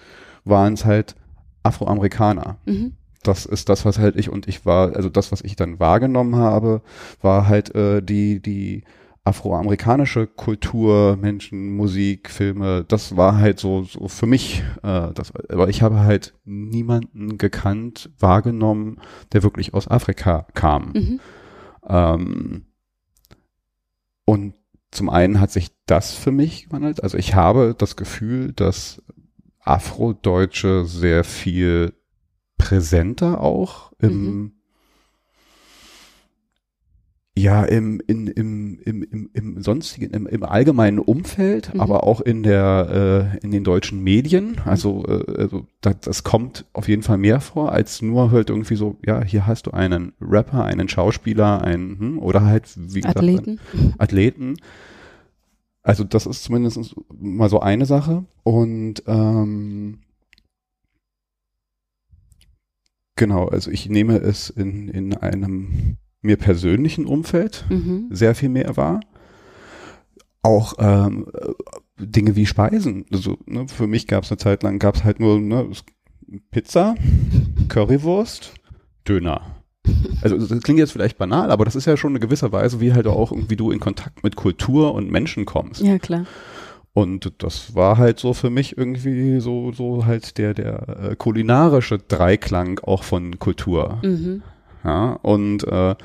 waren es halt Afroamerikaner. mhm, Das ist das, was halt ich und ich war, also das, was ich dann wahrgenommen habe, war halt äh, die, die afroamerikanische Kultur, Menschen, Musik, Filme, das war halt so, so für mich, äh, das, aber ich habe halt niemanden gekannt, wahrgenommen, der wirklich aus Afrika kam. mhm, Ähm, und zum einen hat sich das für mich gewandelt. Also ich habe das Gefühl, dass Afrodeutsche sehr viel präsenter auch im ja im in, im, im, im, im sonstigen im, im allgemeinen Umfeld, Mhm. aber auch in der äh, in den deutschen Medien. Also, äh, also das, das kommt auf jeden Fall mehr vor als nur halt irgendwie so ja hier hast du einen Rapper, einen Schauspieler, einen hm, oder halt wie gesagt Athleten. Athleten. Also das ist zumindest mal so eine Sache. Und ähm, genau, also ich nehme es in, in einem mir persönlichen Umfeld Mhm. sehr viel mehr wahr. Auch ähm, äh, Dinge wie Speisen. Also ne, für mich gab es eine Zeit lang, gab es halt nur ne, Pizza, Currywurst, Döner. Also das klingt jetzt vielleicht banal, aber das ist ja schon eine gewisse Weise, wie halt auch irgendwie du in Kontakt mit Kultur und Menschen kommst. Ja, klar. Und das war halt so für mich irgendwie so so halt der der äh, kulinarische Dreiklang auch von Kultur. Mhm. Ja, und äh,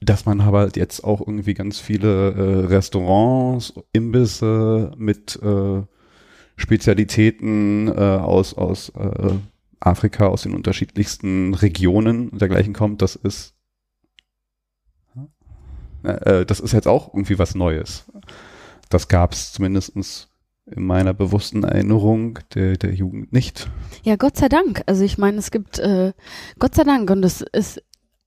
dass man aber jetzt auch irgendwie ganz viele äh, Restaurants, Imbisse mit äh, Spezialitäten äh, aus, aus äh, Afrika, aus den unterschiedlichsten Regionen und dergleichen kommt, das ist äh, äh, das ist jetzt auch irgendwie was Neues. Das gab es zumindestens in meiner bewussten Erinnerung der, der Jugend nicht. Ja, Gott sei Dank. Also ich meine, es gibt äh, Gott sei Dank und es ist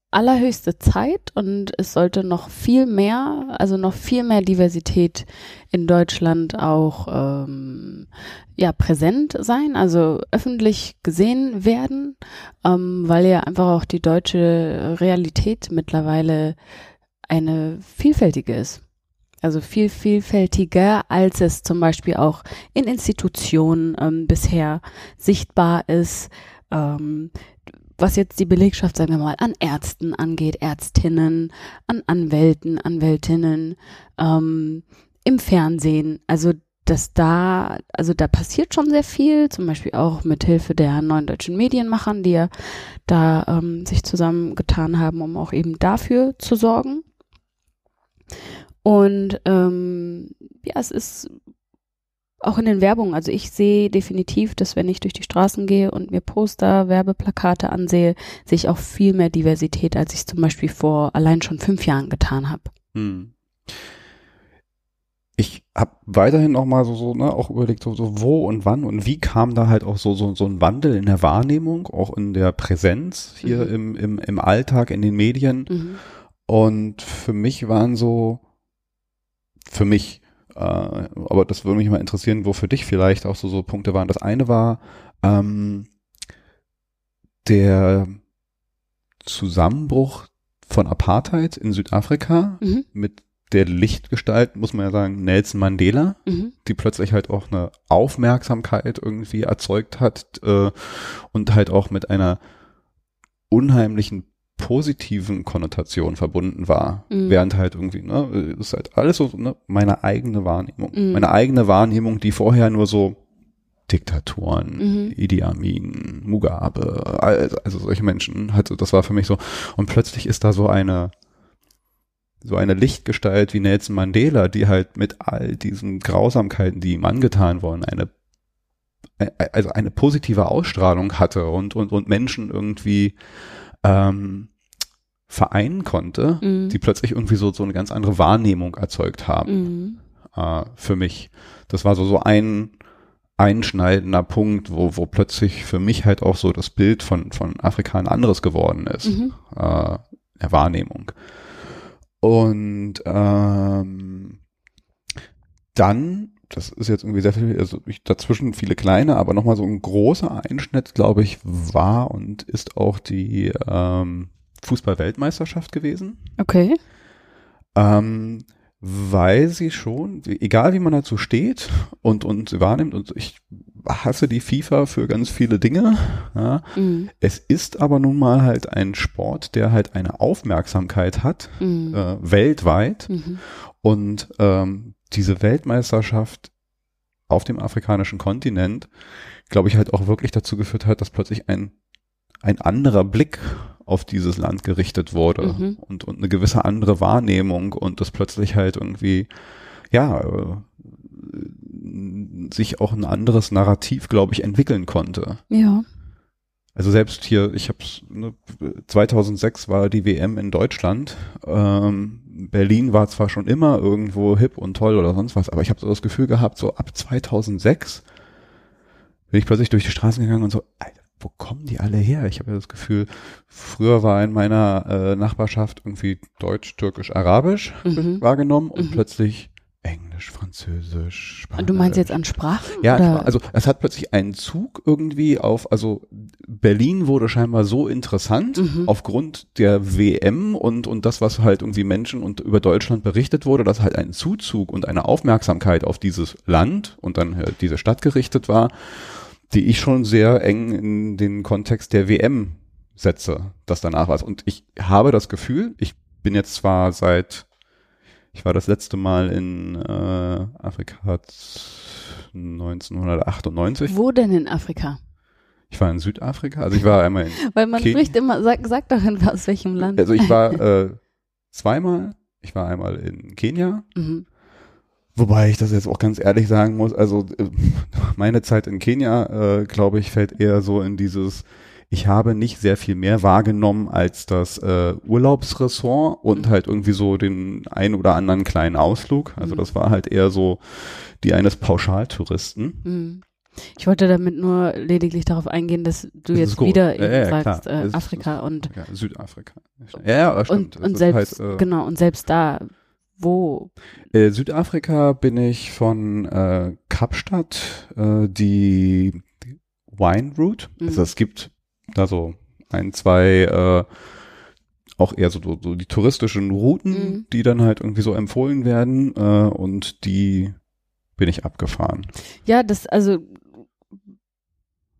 allerhöchste Zeit und es sollte noch viel mehr, also noch viel mehr Diversität in Deutschland auch ähm, ja präsent sein, also öffentlich gesehen werden, ähm, weil ja einfach auch die deutsche Realität mittlerweile eine vielfältige ist. Also viel vielfältiger, als es zum Beispiel auch in Institutionen ähm, bisher sichtbar ist. Ähm, was jetzt die Belegschaft, sagen wir mal, an Ärzten angeht, Ärztinnen, an Anwälten, Anwältinnen, ähm, im Fernsehen. Also dass da, also da passiert schon sehr viel, zum Beispiel auch mit Hilfe der neuen deutschen Medienmachern, die ja da ähm, sich zusammengetan haben, um auch eben dafür zu sorgen. Und ähm, ja, es ist auch in den Werbungen. Also ich sehe definitiv, dass wenn ich durch die Straßen gehe und mir Poster, Werbeplakate ansehe, sehe ich auch viel mehr Diversität, als ich zum Beispiel vor allein schon fünf Jahren getan habe. Hm. ich habe weiterhin noch mal so, so ne, auch überlegt, so, so wo und wann und wie kam da halt auch so, so, so ein Wandel in der Wahrnehmung, auch in der Präsenz hier Mhm. im, im, im Alltag, in den Medien. Mhm. Und für mich waren so, für mich, äh, aber das würde mich mal interessieren, wo für dich vielleicht auch so, so Punkte waren. Das eine war ähm, der Zusammenbruch von Apartheid in Südafrika Mhm. mit der Lichtgestalt, muss man ja sagen, Nelson Mandela, Mhm. die plötzlich halt auch eine Aufmerksamkeit irgendwie erzeugt hat äh, und halt auch mit einer unheimlichen positiven Konnotation verbunden war, Mhm. während halt irgendwie, ne, ist halt alles so, ne, meine eigene Wahrnehmung. Mhm. Meine eigene Wahrnehmung, die vorher nur so Diktaturen, Mhm. Idi Amin, Mugabe, also, also solche Menschen, halt, so, das war für mich so, und plötzlich ist da so eine, so eine Lichtgestalt wie Nelson Mandela, die halt mit all diesen Grausamkeiten, die ihm angetan wurden, eine also eine positive Ausstrahlung hatte und und und Menschen irgendwie ähm, vereinen konnte, Mhm. die plötzlich irgendwie so so eine ganz andere Wahrnehmung erzeugt haben Mhm. äh, für mich. Das war so so ein einschneidender Punkt, wo wo plötzlich für mich halt auch so das Bild von von Afrika ein anderes geworden ist Mhm. äh, der Wahrnehmung. Und ähm, dann, das ist jetzt irgendwie sehr viel, also ich, dazwischen viele kleine, aber nochmal so ein großer Einschnitt, glaube ich, war und ist auch die ähm, Fußball-Weltmeisterschaft gewesen. Okay. Ähm, weil sie schon, egal wie man dazu steht und, und sie wahrnimmt, und ich hasse die FIFA für ganz viele Dinge, ja, Mhm. es ist aber nun mal halt ein Sport, der halt eine Aufmerksamkeit hat, Mhm. äh, weltweit. Mhm. Und ähm, diese Weltmeisterschaft auf dem afrikanischen Kontinent, glaube ich, halt auch wirklich dazu geführt hat, dass plötzlich ein, ein anderer Blick auf dieses Land gerichtet wurde Mhm. und, und eine gewisse andere Wahrnehmung und das plötzlich halt irgendwie, ja, äh, sich auch ein anderes Narrativ, glaube ich, entwickeln konnte. Ja. Also selbst hier, ich habe ne, 2006 war die WM in Deutschland. Ähm, Berlin war zwar schon immer irgendwo hip und toll oder sonst was, aber ich habe so das Gefühl gehabt, so ab 2006 bin ich plötzlich durch die Straßen gegangen und so, Alter, wo kommen die alle her? Ich habe ja das Gefühl, früher war in meiner äh, Nachbarschaft irgendwie Deutsch, Türkisch, Arabisch Mhm. wahrgenommen und Mhm. plötzlich Englisch, Französisch, Spanisch. Und du meinst jetzt an Sprachen? Ja, oder? also es hat plötzlich einen Zug irgendwie auf, also Berlin wurde scheinbar so interessant Mhm. aufgrund der WM und, und das, was halt irgendwie Menschen und über Deutschland berichtet wurde, dass halt ein Zuzug und eine Aufmerksamkeit auf dieses Land und dann halt diese Stadt gerichtet war, die ich schon sehr eng in den Kontext der WM setze, das danach war. Und ich habe das Gefühl, ich bin jetzt zwar seit ich war das letzte Mal in äh, Afrika 1998. Wo denn in Afrika? Ich war in Südafrika. Also ich war einmal in, Weil man Ken- spricht immer, sag, sag doch aus welchem Land. also ich war äh, zweimal. Ich war einmal in Kenia. Mhm. Wobei ich das jetzt auch ganz ehrlich sagen muss, also äh, meine Zeit in Kenia, äh, glaube ich, fällt eher so in dieses, ich habe nicht sehr viel mehr wahrgenommen als das äh, Urlaubsressort und Mhm. halt irgendwie so den ein oder anderen kleinen Ausflug. Also Mhm. das war halt eher so die eines Pauschaltouristen. Mhm. Ich wollte damit nur lediglich darauf eingehen, dass du Das jetzt wieder Ja, eben ja, sagst, klar. äh, Das ist- Afrika und, Ja, Südafrika. Ja, ja, stimmt. und, und selbst, halt, äh, genau, und selbst da, wo, Äh, Südafrika bin ich von äh, Kapstadt, äh, die Wine Route. Mhm. Also es gibt da so ein, zwei, äh, auch eher so, so, die touristischen Routen, Mhm. die dann halt irgendwie so empfohlen werden äh, und die bin ich abgefahren. ja, das, also,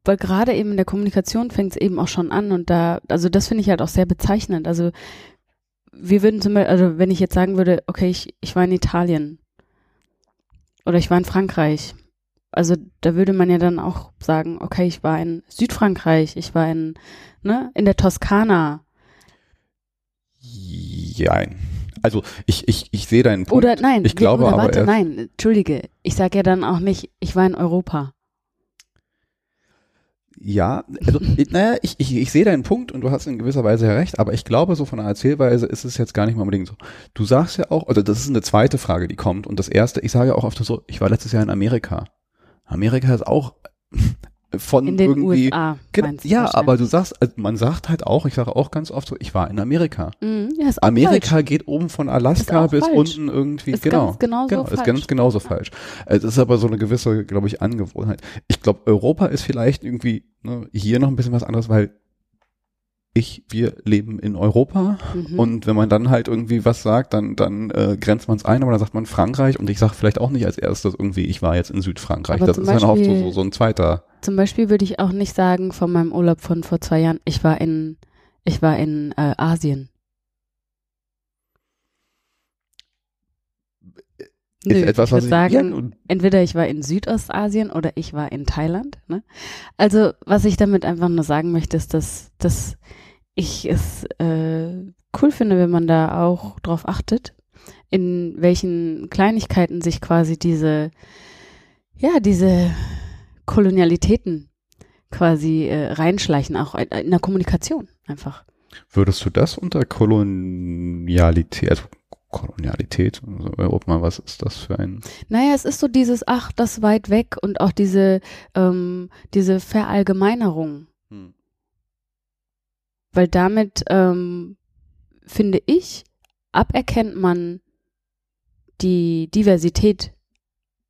weil gerade eben in der Kommunikation fängt es eben auch schon an und da, also das finde ich halt auch sehr bezeichnend. Also wir würden zum Beispiel, also wenn ich jetzt sagen würde, okay, ich, ich war in Italien oder ich war in Frankreich, also da würde man ja dann auch sagen, okay, ich war in Südfrankreich, ich war in, ne, in der Toskana Jein. Also ich, ich, ich sehe deinen Punkt. oder nein, ich glaube oder aber warte, erst- nein, entschuldige, ich sage ja dann auch nicht, ich war in Europa. Ja, also naja, ich, ich, ich sehe deinen Punkt und du hast in gewisser Weise ja recht, aber ich glaube, so von der Erzählweise ist es jetzt gar nicht mal unbedingt so. Du sagst ja auch, also das ist eine zweite Frage, die kommt. Und das erste, ich sage ja auch oft so, ich war letztes Jahr in Amerika. Amerika ist auch von In den irgendwie. USA. Meinst du ja, aber du sagst, also man sagt halt auch, ich sage auch ganz oft so, ich war in Amerika. Mhm, ja, Amerika falsch. geht oben von Alaska bis falsch. unten irgendwie, Ist genau. ganz genauso genau, ist ganz genauso falsch. Es ist aber so eine gewisse, glaube ich, Angewohnheit. Ich glaube, Europa ist vielleicht irgendwie ne, hier noch ein bisschen was anderes, weil ich, wir leben in Europa Mhm. und wenn man dann halt irgendwie was sagt, dann, dann äh, grenzt man es ein, aber dann sagt man Frankreich und ich sage vielleicht auch nicht als erstes irgendwie, ich war jetzt in Südfrankreich. Aber das ist dann oft so, Beispiel- so, so ein zweiter. Zum Beispiel würde ich auch nicht sagen von meinem Urlaub von vor zwei Jahren, ich war in, ich war in äh, Asien. Ist etwas, ich was ich, sagen, ja, entweder ich war in Südostasien oder ich war in Thailand. Ne? Also was ich damit einfach nur sagen möchte, ist, dass, dass ich es äh, cool finde, wenn man da auch drauf achtet, in welchen Kleinigkeiten sich quasi diese, ja, diese Kolonialitäten quasi äh, reinschleichen, auch in, der Kommunikation einfach. Würdest du das unter Kolonialität, also Kolonialität, also, ob mal, was ist das für ein, Naja, es ist so dieses, ach, das weit weg und auch diese, ähm, diese Verallgemeinerung. Weil damit, ähm, finde ich, aberkennt man die Diversität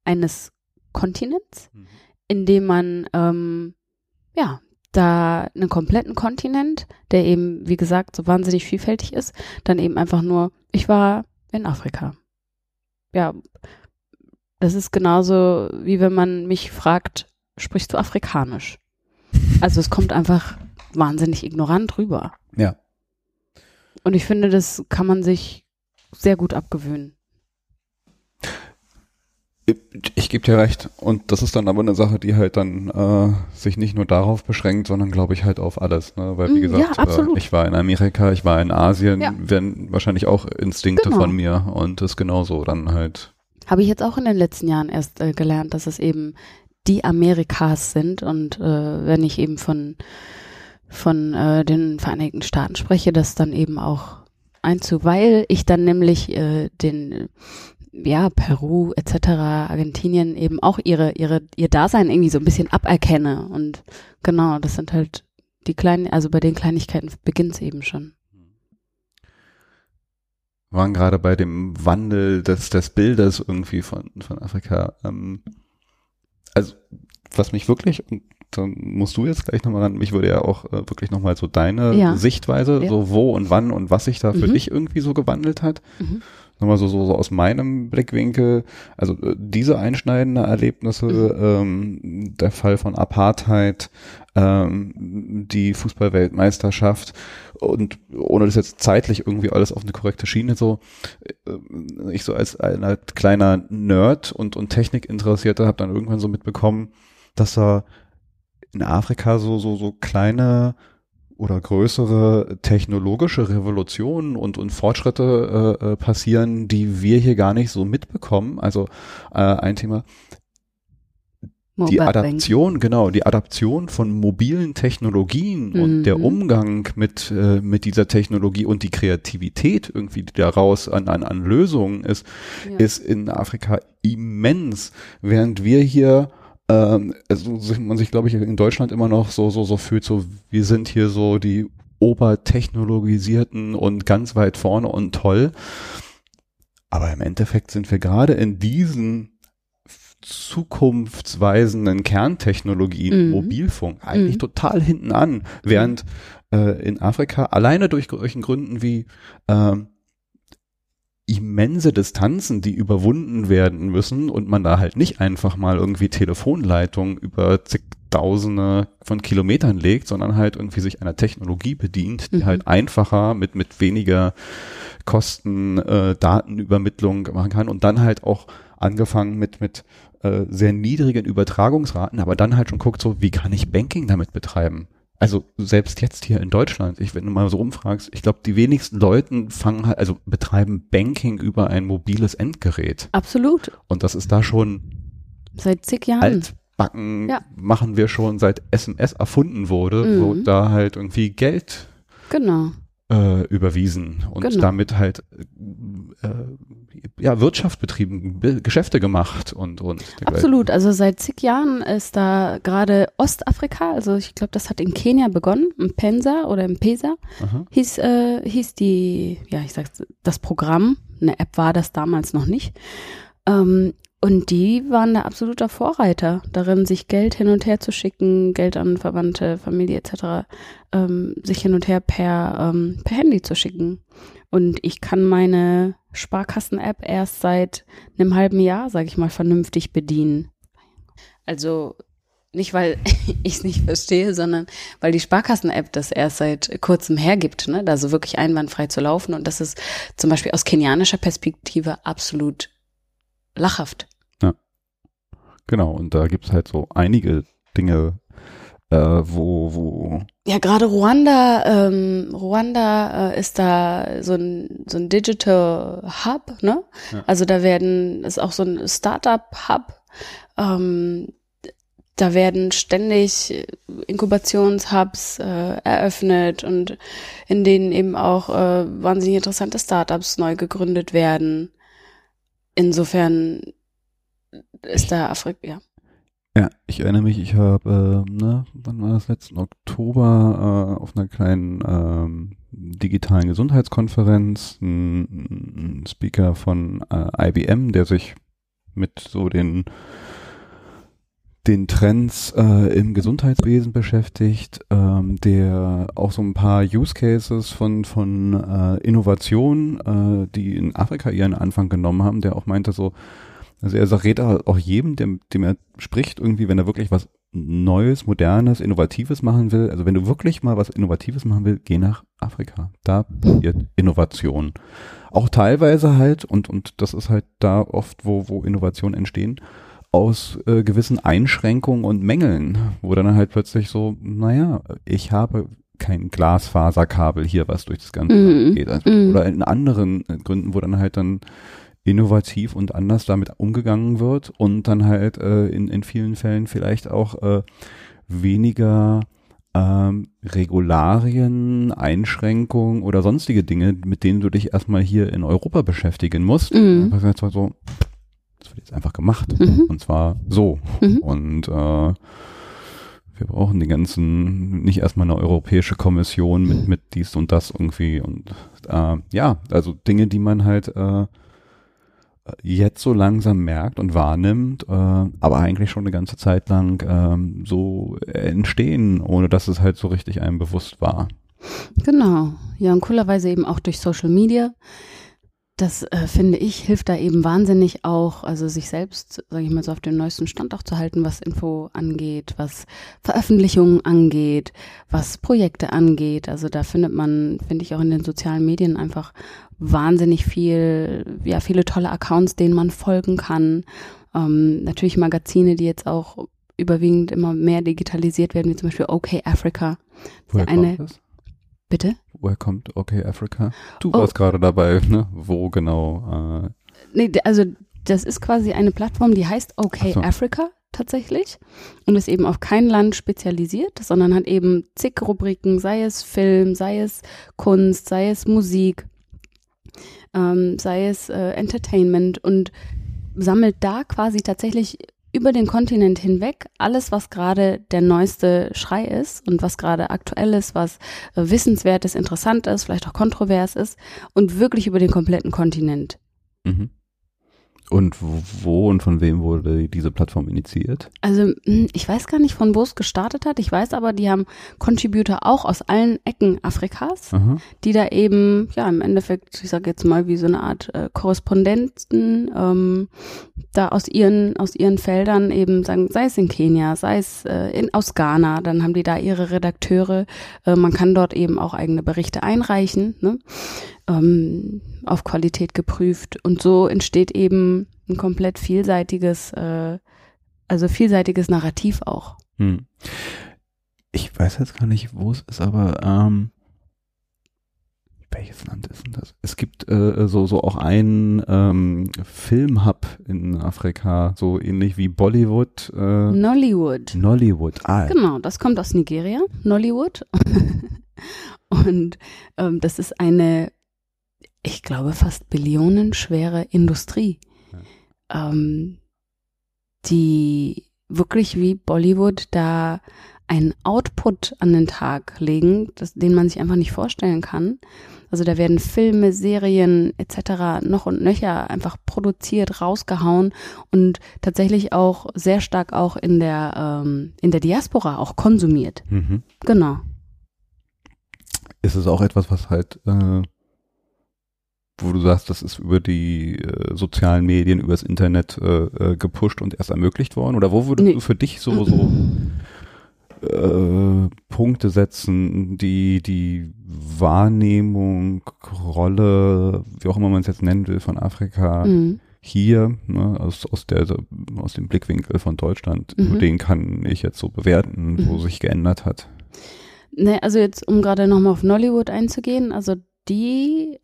eines Kontinents, Mhm. indem man, ähm, ja, da einen kompletten Kontinent, der eben, wie gesagt, so wahnsinnig vielfältig ist, dann eben einfach nur, ich war in Afrika. Ja, das ist genauso, wie wenn man mich fragt, sprichst du Afrikanisch? Also es kommt einfach wahnsinnig ignorant rüber. Ja. Und ich finde, das kann man sich sehr gut abgewöhnen. Ich gebe dir recht. Und das ist dann aber eine Sache, die halt dann äh, sich nicht nur darauf beschränkt, sondern glaube ich halt auf alles. Ne? Weil wie Mm, gesagt, ja. Äh, ich war in Amerika, ich war in Asien, Ja. werden wahrscheinlich auch Instinkte Genau. von mir und ist genauso dann halt. Habe ich jetzt auch in den letzten Jahren erst äh, gelernt, dass es eben die Amerikas sind. Und äh, wenn ich eben von, von äh, den Vereinigten Staaten spreche, das dann eben auch einzu, weil ich dann nämlich äh, den ja, Peru etc., Argentinien eben auch ihre, ihre, ihr Dasein irgendwie so ein bisschen aberkenne. Und genau, das sind halt die kleinen, also bei den Kleinigkeiten beginnt es eben schon. Wir waren gerade bei dem Wandel des, des Bildes irgendwie von, von Afrika. Ähm, also, was mich wirklich, dann musst du jetzt gleich nochmal ran, mich würde ja auch äh, wirklich nochmal so deine Ja. Sichtweise, Ja. so wo und wann und was sich da für Mhm. dich irgendwie so gewandelt hat. Mhm. Nochmal so, so, so aus meinem Blickwinkel, also äh, diese einschneidende Erlebnisse, Mhm. ähm, der Fall von Apartheid, ähm, die Fußballweltmeisterschaft und ohne das jetzt zeitlich irgendwie alles auf eine korrekte Schiene so, äh, ich so als ein kleiner Nerd und, und Technikinteressierter habe dann irgendwann so mitbekommen, dass da in Afrika so, so, so kleine oder größere technologische Revolutionen und, und Fortschritte äh, äh, passieren, die wir hier gar nicht so mitbekommen. Also äh, ein Thema, die Mobile. Adaption, genau, die Adaption von mobilen Technologien und Mhm. der Umgang mit, äh, mit dieser Technologie und die Kreativität irgendwie, die daraus an, an, an Lösungen ist, Ja. ist in Afrika immens, während wir hier ähm, also man sich, glaube ich, in Deutschland immer noch so, so, so fühlt, so, wir sind hier so die obertechnologisierten und ganz weit vorne und toll. Aber im Endeffekt sind wir gerade in diesen zukunftsweisenden Kerntechnologien, Mhm. Mobilfunk, eigentlich Mhm. total hinten an, während äh, in Afrika alleine durch solchen Gründen wie ähm, immense Distanzen, die überwunden werden müssen und man da halt nicht einfach mal irgendwie Telefonleitungen über zigtausende von Kilometern legt, sondern halt irgendwie sich einer Technologie bedient, die Mhm. halt einfacher mit, mit weniger Kosten äh, Datenübermittlung machen kann und dann halt auch angefangen mit, mit äh, sehr niedrigen Übertragungsraten, aber dann halt schon guckt so, wie kann ich Banking damit betreiben? Also selbst jetzt hier in Deutschland, ich, wenn du mal so umfragst, ich glaube, die wenigsten Leuten fangen halt, also betreiben Banking über ein mobiles Endgerät. Absolut. Und das ist da schon Seit zig Jahren. alt. Backen Ja. machen wir schon seit SMS erfunden wurde, Mhm. wo da halt irgendwie Geld Genau. äh, überwiesen und Genau. damit halt äh, ja Wirtschaft betrieben, Be- Geschäfte gemacht und und. Absolut. Also seit zig Jahren ist da gerade Ostafrika, also ich glaube, das hat in Kenia begonnen, im Pensa oder im Pesa, Aha. hieß, äh, hieß die, ja, ich sag's, das Programm. Eine App war das damals noch nicht. Ähm, und die waren da absoluter Vorreiter darin, sich Geld hin und her zu schicken, Geld an Verwandte, Familie etc., ähm, sich hin und her per, ähm, per Handy zu schicken. Und ich kann meine Sparkassen-App erst seit einem halben Jahr, sage ich mal, vernünftig bedienen. Also nicht, weil ich es nicht verstehe, sondern weil die Sparkassen-App das erst seit kurzem hergibt, ne? da so wirklich einwandfrei zu laufen. Und das ist zum Beispiel aus kenianischer Perspektive absolut lachhaft. Genau, und da gibt's halt so einige Dinge, äh, wo, wo, Ja, gerade Ruanda, ähm, Ruanda äh, ist da so ein, so ein Digital Hub, ne? Ja. Also da werden, ist auch so ein Startup-Hub. Ähm, da werden ständig Inkubationshubs äh, eröffnet und in denen eben auch äh, wahnsinnig interessante Startups neu gegründet werden. Insofern ist da Afrika, ja. Ja, ich erinnere mich, ich habe, äh, ne, wann war das? Letzten Oktober äh, auf einer kleinen ähm, digitalen Gesundheitskonferenz ein, Speaker von äh, IBM, der sich mit so den den Trends äh, im Gesundheitswesen beschäftigt, ähm, der auch so ein paar Use Cases von von äh, Innovation, äh, die in Afrika ihren Anfang genommen haben, der auch meinte so, also er sagt, redet auch jedem, dem, dem er spricht, irgendwie, wenn er wirklich was Neues, Modernes, Innovatives machen will, also wenn du wirklich mal was Innovatives machen will, geh nach Afrika. Da passiert Innovation. Auch teilweise halt, und, und das ist halt da oft, wo, wo Innovationen entstehen, aus äh, gewissen Einschränkungen und Mängeln, wo dann halt plötzlich so, naja, ich habe kein Glasfaserkabel hier, was durch das ganze. Land geht. Also, Mhm. Oder in anderen Gründen, wo dann halt dann innovativ und anders damit umgegangen wird und dann halt äh, in, in vielen Fällen vielleicht auch äh, weniger ähm, Regularien, Einschränkungen oder sonstige Dinge, mit denen du dich erstmal hier in Europa beschäftigen musst. Mhm. Das ist halt so, das wird jetzt einfach gemacht. Mhm. Und zwar so. Mhm. Und äh, wir brauchen die ganzen, nicht erstmal eine europäische Kommission mit, mit dies und das irgendwie. Und äh, ja, also Dinge, die man halt äh, jetzt so langsam merkt und wahrnimmt, äh, aber eigentlich schon eine ganze Zeit lang ähm, so entstehen, ohne dass es halt so richtig einem bewusst war. Genau. Ja, und coolerweise eben auch durch Social Media. Das äh, finde ich, hilft da eben wahnsinnig auch, also sich selbst, sage ich mal so, auf dem neuesten Stand auch zu halten, was Info angeht, was Veröffentlichungen angeht, was Projekte angeht. Also da findet man, finde ich, auch in den sozialen Medien einfach wahnsinnig viel, ja, viele tolle Accounts, denen man folgen kann. Ähm, natürlich Magazine, die jetzt auch überwiegend immer mehr digitalisiert werden, wie zum Beispiel OK Africa. Woher eine- kommt das? Bitte? Woher kommt Okay Africa? Du Oh. warst gerade dabei, ne? Wo genau? Äh, Nee, also das ist quasi eine Plattform, die heißt OK Ach so. Africa tatsächlich und ist eben auf kein Land spezialisiert, sondern hat eben zig Rubriken, sei es Film, sei es Kunst, sei es Musik, ähm, sei es äh, Entertainment und sammelt da quasi tatsächlich über den Kontinent hinweg alles, was gerade der neueste Schrei ist und was gerade aktuell ist, was äh, wissenswert ist, interessant ist, vielleicht auch kontrovers ist und wirklich über den kompletten Kontinent. mhm. Und wo- und von wem wurde diese Plattform initiiert? Also hm, ich weiß gar nicht, von wo es gestartet hat. Ich weiß aber, die haben Contributor auch aus allen Ecken Afrikas, Aha. die da eben, ja, im Endeffekt, ich sage jetzt mal, wie so eine Art äh, Korrespondenten ähm, da aus ihren, aus ihren Feldern eben sagen, sei es in Kenia, sei es äh, in, aus Ghana, dann haben die da ihre Redakteure. Äh, man kann dort eben auch eigene Berichte einreichen, ne? Ähm, auf Qualität geprüft. Und so entsteht eben ein komplett vielseitiges, äh, also vielseitiges Narrativ auch. Hm. Ich weiß jetzt gar nicht, wo es ist, aber ähm, welches Land ist denn das? Es gibt äh, so so auch einen ähm, Filmhub in Afrika, so ähnlich wie Bollywood. Äh, Nollywood. Nollywood. Ah, Genau, das kommt aus Nigeria, Nollywood. Und ähm, das ist eine, ich glaube, fast billionenschwere Industrie, ähm, die wirklich wie Bollywood da einen Output an den Tag legen, das, den man sich einfach nicht vorstellen kann. Also da werden Filme, Serien etc. noch und nöcher einfach produziert, rausgehauen und tatsächlich auch sehr stark auch in der ähm, in der Diaspora auch konsumiert. mhm. Genau. Ist es auch etwas, was halt, äh, wo du sagst, das ist über die äh, sozialen Medien, übers Internet äh, äh, gepusht und erst ermöglicht worden? Oder wo würdest Nee. du für dich so, so äh, Punkte setzen, die die Wahrnehmung, Rolle, wie auch immer man es jetzt nennen will, von Afrika Mhm. hier, ne, aus, aus, der, aus dem Blickwinkel von Deutschland, Mhm. den kann ich jetzt so bewerten, wo Mhm. sich geändert hat. Ne, also jetzt, um gerade nochmal auf Nollywood einzugehen, also die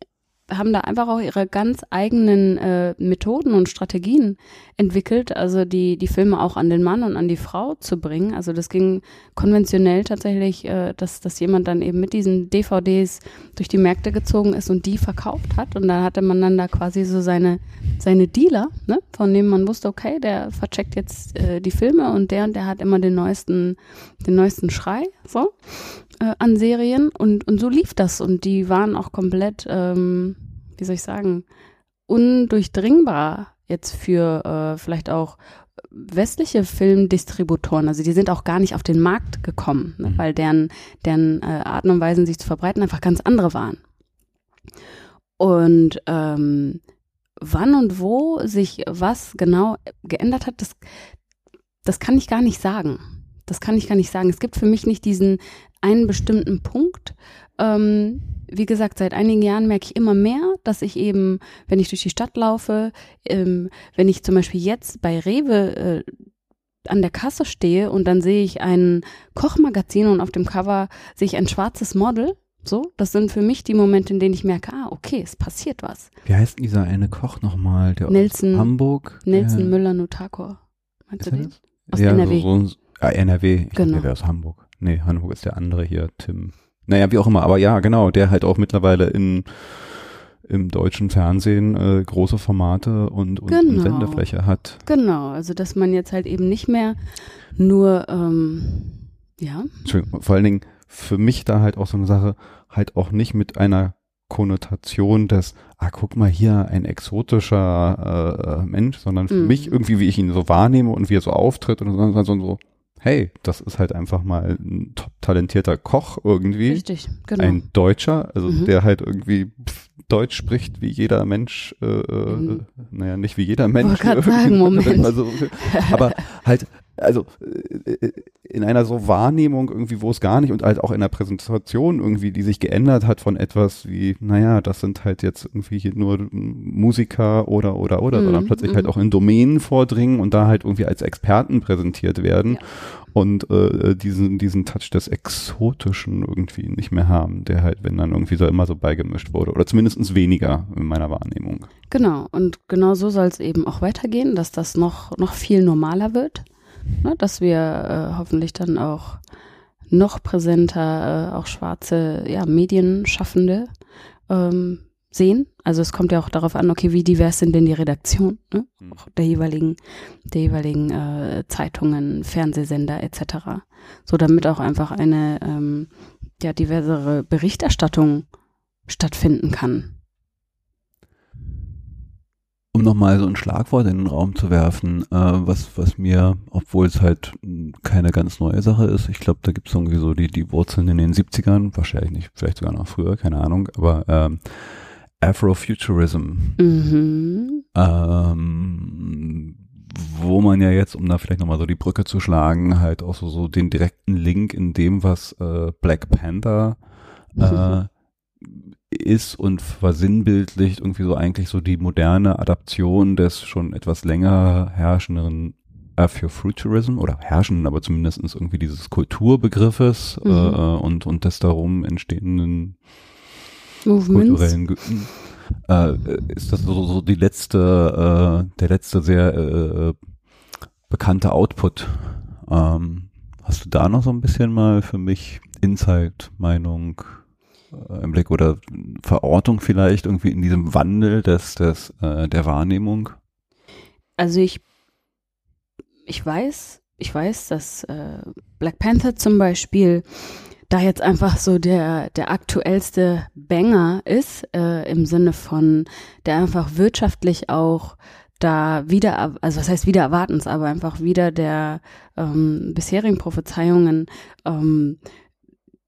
haben da einfach auch ihre ganz eigenen äh, Methoden und Strategien entwickelt, also die, die Filme auch an den Mann und an die Frau zu bringen. Also das ging konventionell tatsächlich, äh, dass, dass jemand dann eben mit diesen DVDs durch die Märkte gezogen ist und die verkauft hat. Und da hatte man dann da quasi so seine, seine Dealer, ne, von denen man wusste, okay, der vercheckt jetzt äh, die Filme und der und der hat immer den neuesten, den neuesten Schrei, so äh, an Serien und, und so lief das und die waren auch komplett, ähm, wie soll ich sagen, undurchdringbar jetzt für äh, vielleicht auch westliche Filmdistributoren. Also die sind auch gar nicht auf den Markt gekommen, ne, Mhm. weil deren, deren äh, Arten und Weisen, sich zu verbreiten, einfach ganz andere waren. Und ähm, wann und wo sich was genau geändert hat, das, das kann ich gar nicht sagen. Das kann ich gar nicht sagen. Es gibt für mich nicht diesen einen bestimmten Punkt. Ähm, wie gesagt, seit einigen Jahren merke ich immer mehr, dass ich eben, wenn ich durch die Stadt laufe, ähm, wenn ich zum Beispiel jetzt bei Rewe äh, an der Kasse stehe und dann sehe ich ein Kochmagazin und auf dem Cover sehe ich ein schwarzes Model. So, das sind für mich die Momente, in denen ich merke, ah, okay, es passiert was. Wie heißt denn dieser eine Koch nochmal, der Nelson- aus Hamburg? Nelson der, Müller Nutakor. Meinst Ist du den? das? Aus ja, NRW. So, so, ah, NRW. Ich Genau. Der wäre aus Hamburg. Nee, Hamburg ist der andere hier, Tim. Naja, wie auch immer. Aber ja, genau, der halt auch mittlerweile in im deutschen Fernsehen äh, große Formate und, und, und Genau. Sendefläche hat. Genau, also dass man jetzt halt eben nicht mehr nur, ähm, ja, Entschuldigung, vor allen Dingen für mich da halt auch so eine Sache, halt auch nicht mit einer Konnotation des, ah, guck mal hier, ein exotischer äh, Mensch, sondern für Mhm. mich irgendwie, wie ich ihn so wahrnehme und wie er so auftritt und so, so, so hey, das ist halt einfach mal ein top talentierter Koch irgendwie, richtig, genau. ein Deutscher, also Mhm. der halt irgendwie pff, Deutsch spricht wie jeder Mensch, äh, äh, Mhm. naja, nicht wie jeder Mensch. irgendwie, sagen, Moment. Also, aber halt, also äh, in einer so Wahrnehmung irgendwie, wo es gar nicht und halt auch in der Präsentation irgendwie, die sich geändert hat von etwas wie, naja, das sind halt jetzt irgendwie hier nur Musiker oder oder oder, Mhm, sondern plötzlich mhm. halt auch in Domänen vordringen und da halt irgendwie als Experten präsentiert werden Ja. und äh, diesen diesen Touch des Exotischen irgendwie nicht mehr haben, der halt, wenn dann irgendwie so immer so beigemischt wurde oder zumindestens weniger in meiner Wahrnehmung. Genau, und genau so soll es eben auch weitergehen, dass das noch, noch viel normaler wird, ne, dass wir äh, hoffentlich dann auch noch präsenter äh, auch schwarze ja, Medienschaffende ähm, sehen. Also es kommt ja auch darauf an, okay, wie divers sind denn die Redaktionen ne? Mhm. auch der jeweiligen, der jeweiligen äh, Zeitungen, Fernsehsender etc. So damit auch einfach eine ähm, ja, diversere Berichterstattung stattfinden kann. Um nochmal so ein Schlagwort in den Raum zu werfen, äh, was, was mir, obwohl es halt keine ganz neue Sache ist, ich glaube, da gibt es irgendwie so die, die Wurzeln in den 70ern, wahrscheinlich nicht, vielleicht sogar noch früher, keine Ahnung, aber ähm, Afrofuturism, Mhm. ähm, wo man ja jetzt, um da vielleicht nochmal so die Brücke zu schlagen, halt auch so, so den direkten Link in dem, was äh, Black Panther äh, ist und versinnbildlicht irgendwie so eigentlich so die moderne Adaption des schon etwas länger herrschenden Afrofuturism oder herrschenden, aber zumindestens irgendwie dieses Kulturbegriffes Mhm. äh, und, und des darum entstehenden kulturellen äh, ist das so, so die letzte, äh, der letzte sehr äh, bekannte Output. Ähm, hast du da noch so ein bisschen mal für mich Insight, Meinung äh, im Blick oder Verortung vielleicht irgendwie in diesem Wandel des, des äh, der Wahrnehmung? Also ich ich weiß, ich weiß, dass äh, Black Panther zum Beispiel da jetzt einfach so der, der aktuellste Banger ist, äh, im Sinne von, der einfach wirtschaftlich auch da wieder, also was heißt wieder erwartens, aber einfach wieder der ähm, bisherigen Prophezeiungen, ähm,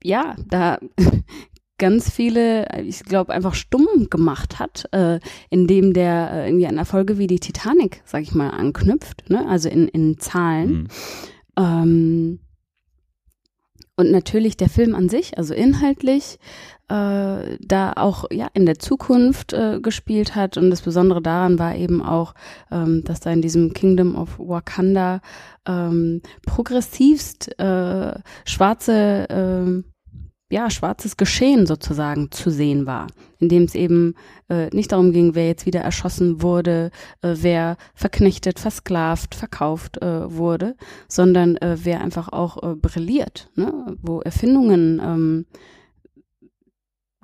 ja, da ganz viele, ich glaube, einfach stumm gemacht hat, äh, indem der äh, irgendwie an Erfolge wie die Titanic, sag ich mal, anknüpft, ne? also in, in Zahlen. Mhm. Ähm, und natürlich der Film an sich, also inhaltlich, äh, da auch ja in der Zukunft äh, gespielt hat. Und das Besondere daran war eben auch, ähm, dass da in diesem Kingdom of Wakanda ähm, progressivst äh, schwarze äh, ja, schwarzes Geschehen sozusagen zu sehen war, in dem es eben äh, nicht darum ging, wer jetzt wieder erschossen wurde, äh, wer verknechtet, versklavt, verkauft äh, wurde, sondern äh, wer einfach auch äh, brilliert, ne? wo Erfindungen ähm,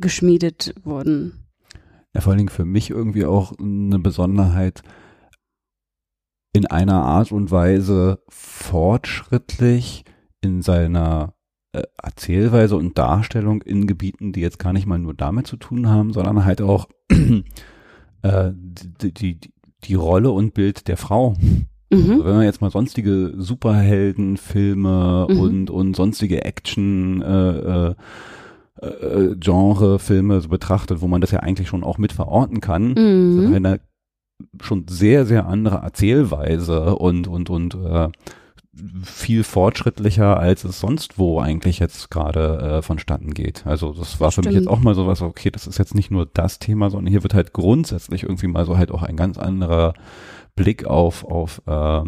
geschmiedet wurden. Ja, vor allen Dingen für mich irgendwie auch eine Besonderheit, in einer Art und Weise fortschrittlich in seiner äh, Erzählweise und Darstellung in Gebieten, die jetzt gar nicht mal nur damit zu tun haben, sondern halt auch äh, die, die, die Rolle und Bild der Frau. Mhm. Also wenn man jetzt mal sonstige Superheldenfilme mhm. und, und sonstige Action äh, äh, äh, Genre-Filme so betrachtet, wo man das ja eigentlich schon auch mit verorten kann, mhm. eine schon sehr, sehr andere Erzählweise und, und, und äh, viel fortschrittlicher, als es sonst wo eigentlich jetzt gerade äh, vonstatten geht. Also das war Stimmt. für mich jetzt auch mal so was, okay, das ist jetzt nicht nur das Thema, sondern hier wird halt grundsätzlich irgendwie mal so halt auch ein ganz anderer Blick auf, auf äh,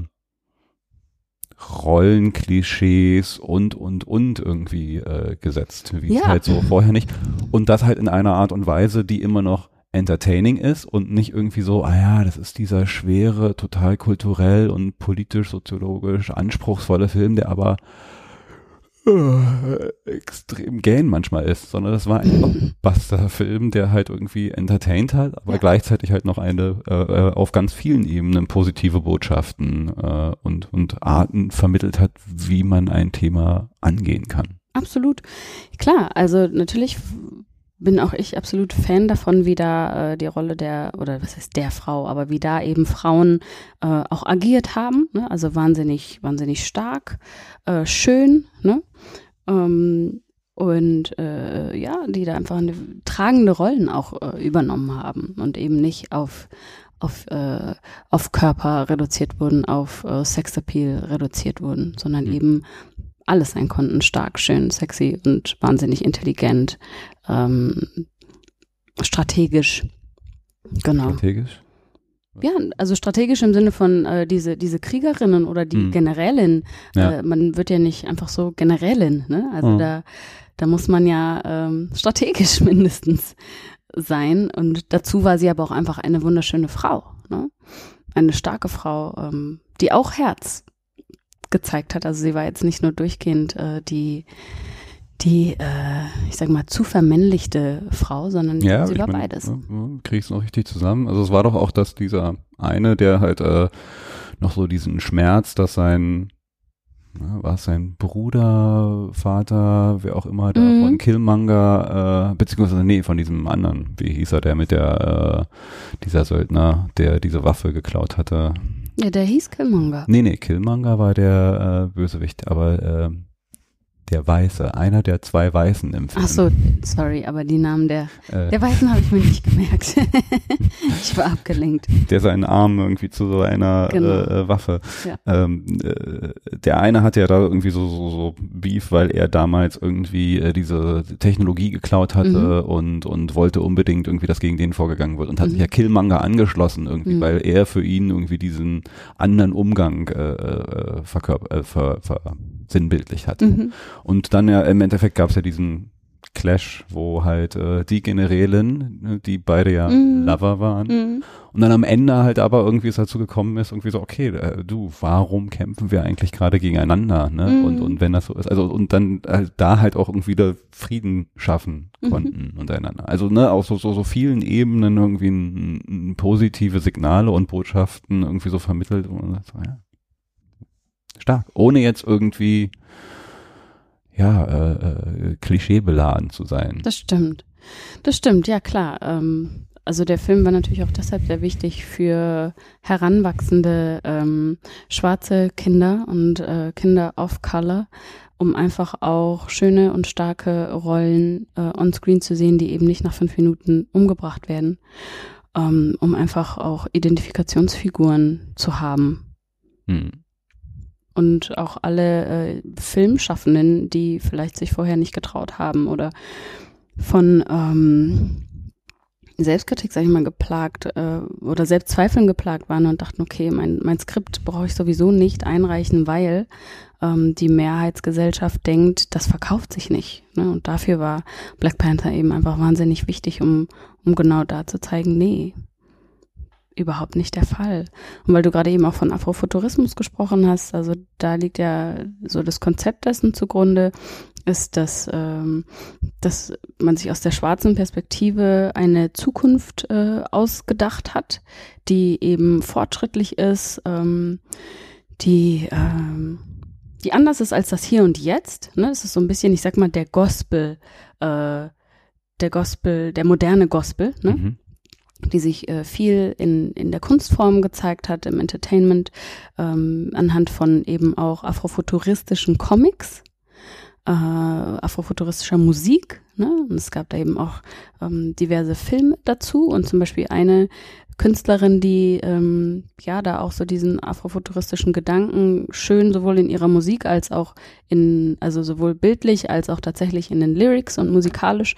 Rollenklischees und, und, und irgendwie äh, gesetzt, wie ja. es halt so vorher nicht. Und das halt in einer Art und Weise, die immer noch entertaining ist und nicht irgendwie so, ah ja, das ist dieser schwere, total kulturell und politisch, soziologisch anspruchsvolle Film, der aber äh, extrem gähn manchmal ist, sondern das war ein Buster-Film, der halt irgendwie entertained hat, aber ja. gleichzeitig halt noch eine äh, äh, auf ganz vielen Ebenen positive Botschaften äh, und, und Arten vermittelt hat, wie man ein Thema angehen kann. Absolut. Klar, also natürlich bin auch ich absolut Fan davon, wie da äh, die Rolle der, oder was heißt der Frau, aber wie da eben Frauen äh, auch agiert haben. Ne? Also wahnsinnig, wahnsinnig stark, äh, schön, ne? Ähm, und äh, ja, die da einfach eine tragende Rollen auch äh, übernommen haben und eben nicht auf auf, äh, auf Körper reduziert wurden, auf äh, Sexappeal reduziert wurden, sondern mhm. eben alles sein konnten, stark, schön, sexy und wahnsinnig intelligent, ähm, strategisch. Genau. Strategisch? Ja, also strategisch im Sinne von äh, diese diese Kriegerinnen oder die hm. Generälin. Ja. Äh, man wird ja nicht einfach so Generälin, ne? Also hm. da da muss man ja ähm, strategisch mindestens sein. Und dazu war sie aber auch einfach eine wunderschöne Frau, ne? Eine starke Frau, ähm, die auch Herz gezeigt hat. Also sie war jetzt nicht nur durchgehend äh, die die, äh, ich sag mal, zu vermännlichte Frau, sondern ja, sie war mein, beides. Kriegst du noch richtig zusammen? Also es war doch auch, dass dieser eine, der halt äh, noch so diesen Schmerz, dass sein war es sein Bruder, Vater, wer auch immer da mhm. von Killmonger, äh, beziehungsweise nee, von diesem anderen, wie hieß er, der mit der, äh, dieser Söldner, der diese Waffe geklaut hatte. Ja, der hieß Killmonger. Nee, nee, Killmonger war der äh, Bösewicht, aber äh, der Weiße, einer der zwei Weißen im Film. Ach so, sorry, aber die Namen der, äh, der Weißen habe ich mir nicht gemerkt. ich war abgelenkt. Der seinen Arm irgendwie zu so einer genau. äh, Waffe. Ja. Ähm, äh, der eine hatte ja da irgendwie so, so, so Beef, weil er damals irgendwie äh, diese Technologie geklaut hatte mhm. und, und wollte unbedingt irgendwie, dass gegen den vorgegangen wird und hat mhm. sich ja Killmonger angeschlossen irgendwie, mhm. weil er für ihn irgendwie diesen anderen Umgang äh, äh, verkörper, äh, ver, ver, sinnbildlich hat. Und dann ja im Endeffekt gab es ja diesen Clash, wo halt äh, die Generälin, ne, die beide ja Mhm. Lover waren, Mhm. und dann am Ende halt aber irgendwie es dazu gekommen ist, irgendwie so, okay, äh, du, warum kämpfen wir eigentlich gerade gegeneinander, ne? Mhm. Und, und wenn das so ist, also und dann halt da halt auch irgendwie wieder Frieden schaffen Mhm. konnten untereinander. Also ne, auf so, so, so vielen Ebenen irgendwie ein, ein positive Signale und Botschaften irgendwie so vermittelt. Und so, ja, stark. Ohne jetzt irgendwie ja, äh, äh, klischeebeladen zu sein. Das stimmt. Das stimmt, ja klar. Ähm, also der Film war natürlich auch deshalb sehr wichtig für heranwachsende ähm, schwarze Kinder und äh, Kinder of Color, um einfach auch schöne und starke Rollen äh, on-screen zu sehen, die eben nicht nach fünf Minuten umgebracht werden, ähm, um einfach auch Identifikationsfiguren zu haben Hm. Und auch alle äh, Filmschaffenden, die vielleicht sich vorher nicht getraut haben oder von ähm, Selbstkritik, sag ich mal, geplagt äh, oder Selbstzweifeln geplagt waren und dachten, okay, mein, mein Skript brauche ich sowieso nicht einreichen, weil ähm, die Mehrheitsgesellschaft denkt, das verkauft sich nicht. Ne? Und dafür war Black Panther eben einfach wahnsinnig wichtig, um, um genau da zu zeigen, nee, überhaupt nicht der Fall. Und weil du gerade eben auch von Afrofuturismus gesprochen hast, also da liegt ja so das Konzept dessen zugrunde, ist, dass, ähm, dass man sich aus der schwarzen Perspektive eine Zukunft äh, ausgedacht hat, die eben fortschrittlich ist, ähm, die ähm, die anders ist als das Hier und Jetzt. Ne? Es ist so ein bisschen, ich sag mal, der Gospel, äh, der Gospel, der moderne Gospel, ne? Mhm. Die sich äh, viel in, in der Kunstform gezeigt hat, im Entertainment, ähm, anhand von eben auch afrofuturistischen Comics, äh, afrofuturistischer Musik. Ne? Und es gab da eben auch ähm, diverse Filme dazu und zum Beispiel eine Künstlerin, die ähm, ja da auch so diesen afrofuturistischen Gedanken schön sowohl in ihrer Musik als auch in, also sowohl bildlich als auch tatsächlich in den Lyrics und musikalisch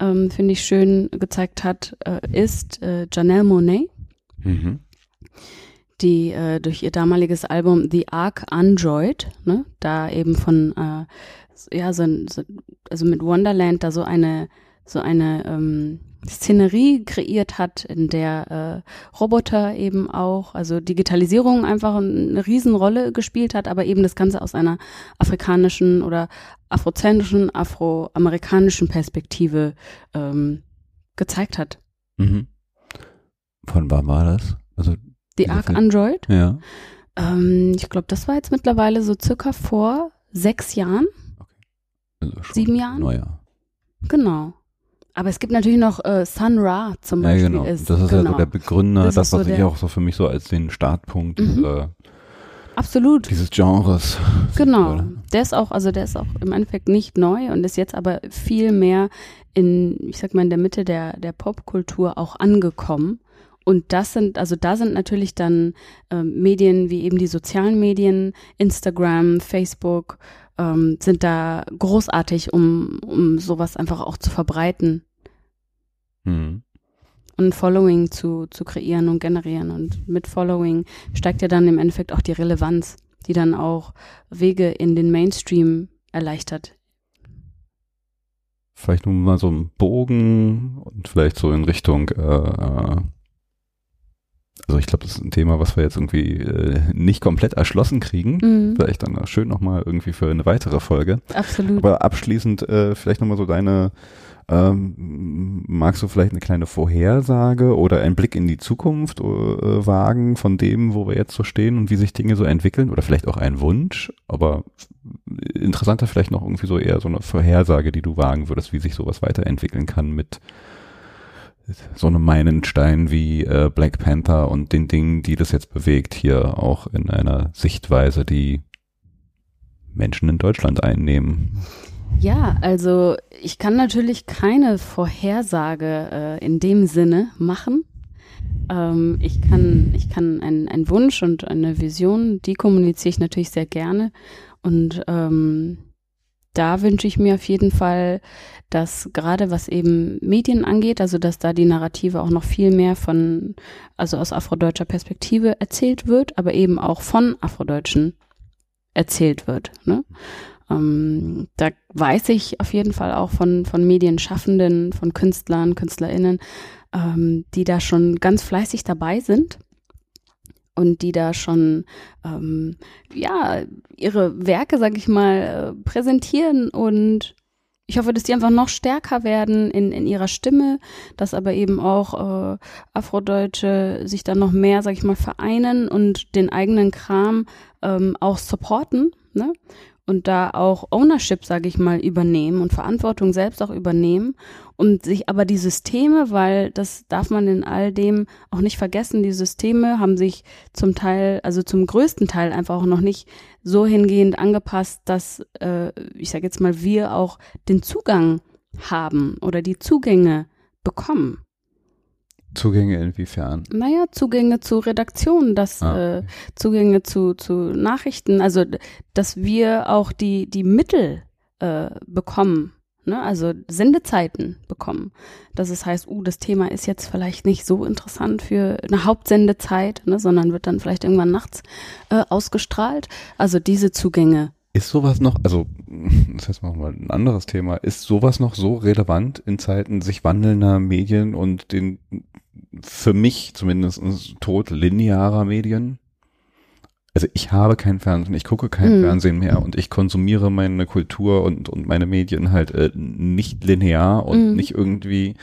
ähm, finde ich schön gezeigt hat, äh, ist äh, Janelle Monet, Mhm. die äh, durch ihr damaliges Album The Ark Android, ne, da eben von äh, ja so, so also mit Wonderland da so eine so eine ähm, Szenerie kreiert hat, in der äh, Roboter eben auch, also Digitalisierung einfach eine Riesenrolle gespielt hat, aber eben das Ganze aus einer afrikanischen oder afrozentrischen, afroamerikanischen Perspektive ähm, gezeigt hat. Mhm. Von wann war das? Also, Ark Film? Android, ja. ähm, ich glaube, das war jetzt mittlerweile so circa vor sechs Jahren, Also schon sieben Jahren. Neuer. Genau. Aber es gibt natürlich noch äh, Sun Ra zum Ja, Beispiel. genau. Ist, das ist ja genau. so der Begründer, Das das, ist so was ich auch so für mich so als den Startpunkt Mhm. äh, Absolut. dieses Genres. Genau. Oder? Der ist auch, also der ist auch im Endeffekt nicht neu und ist jetzt aber viel mehr in, ich sag mal, in der Mitte der, der Popkultur auch angekommen. Und das sind, also da sind natürlich dann ähm, Medien wie eben die sozialen Medien, Instagram, Facebook, ähm, sind da großartig, um, um sowas einfach auch zu verbreiten Mhm. und Following zu, zu kreieren und generieren. Und mit Following steigt ja dann im Endeffekt auch die Relevanz, die dann auch Wege in den Mainstream erleichtert. Vielleicht nur mal so einen Bogen und vielleicht so in Richtung, äh, äh, also ich glaube, das ist ein Thema, was wir jetzt irgendwie äh, nicht komplett erschlossen kriegen. Mhm, Vielleicht dann schön nochmal irgendwie für eine weitere Folge. absolut. Aber abschließend äh, vielleicht nochmal so deine, ähm, magst du vielleicht eine kleine Vorhersage oder einen Blick in die Zukunft äh, wagen von dem, wo wir jetzt so stehen und wie sich Dinge so entwickeln? Oder vielleicht auch ein Wunsch, aber interessanter vielleicht noch irgendwie so eher so eine Vorhersage, die du wagen würdest, wie sich sowas weiterentwickeln kann mit so einem Meilenstein wie äh, Black Panther und den Dingen, die das jetzt bewegt, hier auch in einer Sichtweise, die Menschen in Deutschland einnehmen. Ja, also ich kann natürlich keine Vorhersage äh, in dem Sinne machen. Ähm, ich kann, ich kann einen, Wunsch und eine Vision, die kommuniziere ich natürlich sehr gerne. Und ähm, da wünsche ich mir auf jeden Fall, dass gerade was eben Medien angeht, also dass da die Narrative auch noch viel mehr von, also aus afrodeutscher Perspektive erzählt wird, aber eben auch von Afrodeutschen erzählt wird. Ne? Ähm, da weiß ich auf jeden Fall auch von, von Medienschaffenden, von Künstlern, KünstlerInnen, ähm, die da schon ganz fleißig dabei sind und die da schon ähm, ja ihre Werke, sag ich mal, äh, präsentieren und ich hoffe, dass die einfach noch stärker werden in, in ihrer Stimme, dass aber eben auch äh, Afrodeutsche sich dann noch mehr, sag ich mal, vereinen und den eigenen Kram ähm, auch supporten, ne? Und da auch Ownership, sage ich mal, übernehmen und Verantwortung selbst auch übernehmen und sich aber die Systeme, weil das darf man in all dem auch nicht vergessen, die Systeme haben sich zum Teil, also zum größten Teil einfach auch noch nicht so hingehend angepasst, dass, äh, ich sage jetzt mal, wir auch den Zugang haben oder die Zugänge bekommen. Zugänge inwiefern? Naja, Zugänge zu Redaktionen, dass ah, okay. äh, Zugänge zu, zu Nachrichten, also dass wir auch die, die Mittel äh, bekommen, ne? also Sendezeiten bekommen. Dass es heißt, uh, das Thema ist jetzt vielleicht nicht so interessant für eine Hauptsendezeit, ne? sondern wird dann vielleicht irgendwann nachts äh, ausgestrahlt. Also diese Zugänge ist sowas noch, also das heißt mal ein anderes Thema, ist sowas noch so relevant in Zeiten sich wandelnder Medien und den für mich zumindest tot linearer Medien? Also ich habe kein Fernsehen, ich gucke kein mhm. Fernsehen mehr und ich konsumiere meine Kultur und, und meine Medien halt äh, nicht linear und mhm. nicht irgendwie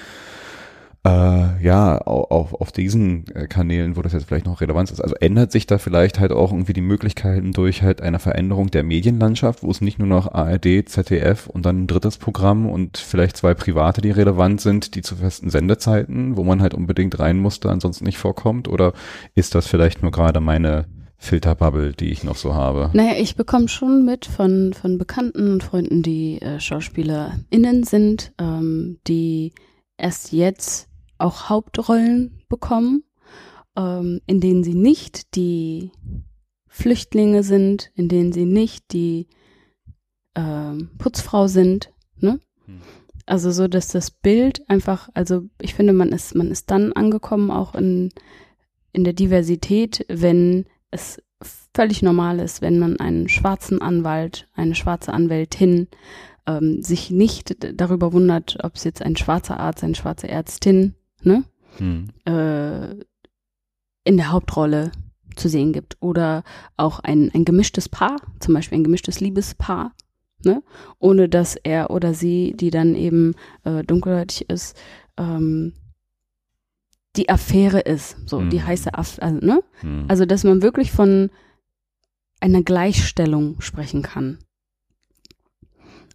äh, ja, auf, auf diesen äh, Kanälen, wo das jetzt vielleicht noch Relevanz ist. Also ändert sich da vielleicht halt auch irgendwie die Möglichkeiten durch halt eine Veränderung der Medienlandschaft, wo es nicht nur noch ARD, ZDF und dann ein drittes Programm und vielleicht zwei private, die relevant sind, die zu festen Sendezeiten, wo man halt unbedingt rein muss, da ansonsten nicht vorkommt? Oder ist das vielleicht nur gerade meine Filterbubble, die ich noch so habe. Naja, ich bekomme schon mit von, von Bekannten und Freunden, die äh, SchauspielerInnen sind, ähm, die erst jetzt auch Hauptrollen bekommen, ähm, in denen sie nicht die Flüchtlinge sind, in denen sie nicht die ähm, Putzfrau sind, ne? Hm. Also so, dass das Bild einfach, also ich finde, man ist, man ist dann angekommen auch in, in der Diversität, wenn es völlig normal ist, wenn man einen schwarzen Anwalt, eine schwarze Anwältin ähm, sich nicht darüber wundert, ob es jetzt ein schwarzer Arzt, eine schwarze Ärztin ne? Hm. Äh, in der Hauptrolle zu sehen gibt. Oder auch ein, ein gemischtes Paar, zum Beispiel ein gemischtes Liebespaar, ne? ohne dass er oder sie, die dann eben äh, dunkelhäutig ist, ähm, die Affäre ist, so hm. die heiße Affäre, also, ne? Hm. Also, dass man wirklich von einer Gleichstellung sprechen kann.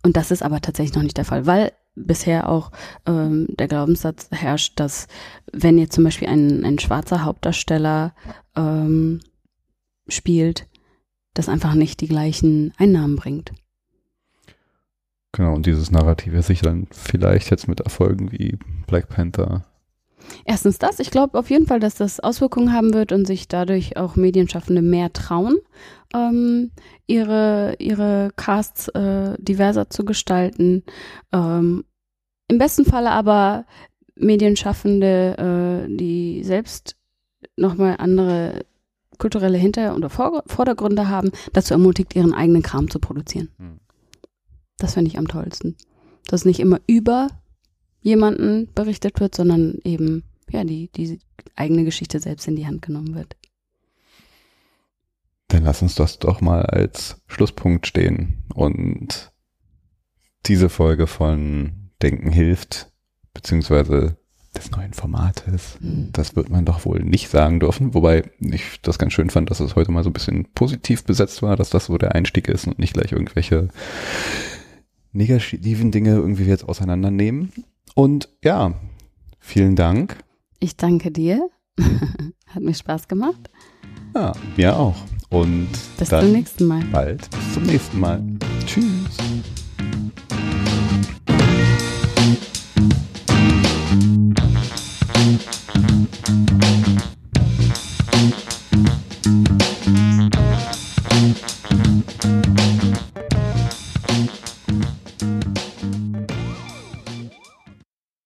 Und das ist aber tatsächlich noch nicht der Fall, weil bisher auch ähm, der Glaubenssatz herrscht, dass wenn jetzt zum Beispiel ein, ein schwarzer Hauptdarsteller ähm, spielt, das einfach nicht die gleichen Einnahmen bringt. Genau, und dieses Narrativ wird sich dann vielleicht jetzt mit Erfolgen wie Black Panther. Erstens das, ich glaube auf jeden Fall, dass das Auswirkungen haben wird und sich dadurch auch Medienschaffende mehr trauen, ähm, ihre, ihre Casts äh, diverser zu gestalten. Ähm, Im besten Falle aber Medienschaffende, äh, die selbst nochmal andere kulturelle Hinter- oder Vor Vordergründe haben, dazu ermutigt, ihren eigenen Kram zu produzieren. Hm. Das finde ich am tollsten. Dass nicht immer über jemanden berichtet wird, sondern eben ja die, die eigene Geschichte selbst in die Hand genommen wird. Dann lass uns das doch mal als Schlusspunkt stehen und diese Folge von Denken hilft, beziehungsweise des neuen Formates. Mhm. Das wird man doch wohl nicht sagen dürfen, wobei ich das ganz schön fand, dass es heute mal so ein bisschen positiv besetzt war, dass das so der Einstieg ist und nicht gleich irgendwelche negativen Dinge irgendwie jetzt auseinandernehmen. Und ja, vielen Dank. Ich danke dir. Hat mir Spaß gemacht. Ja, mir auch. Und bis zum nächsten Mal. Bald. Bis zum nächsten Mal. Tschüss.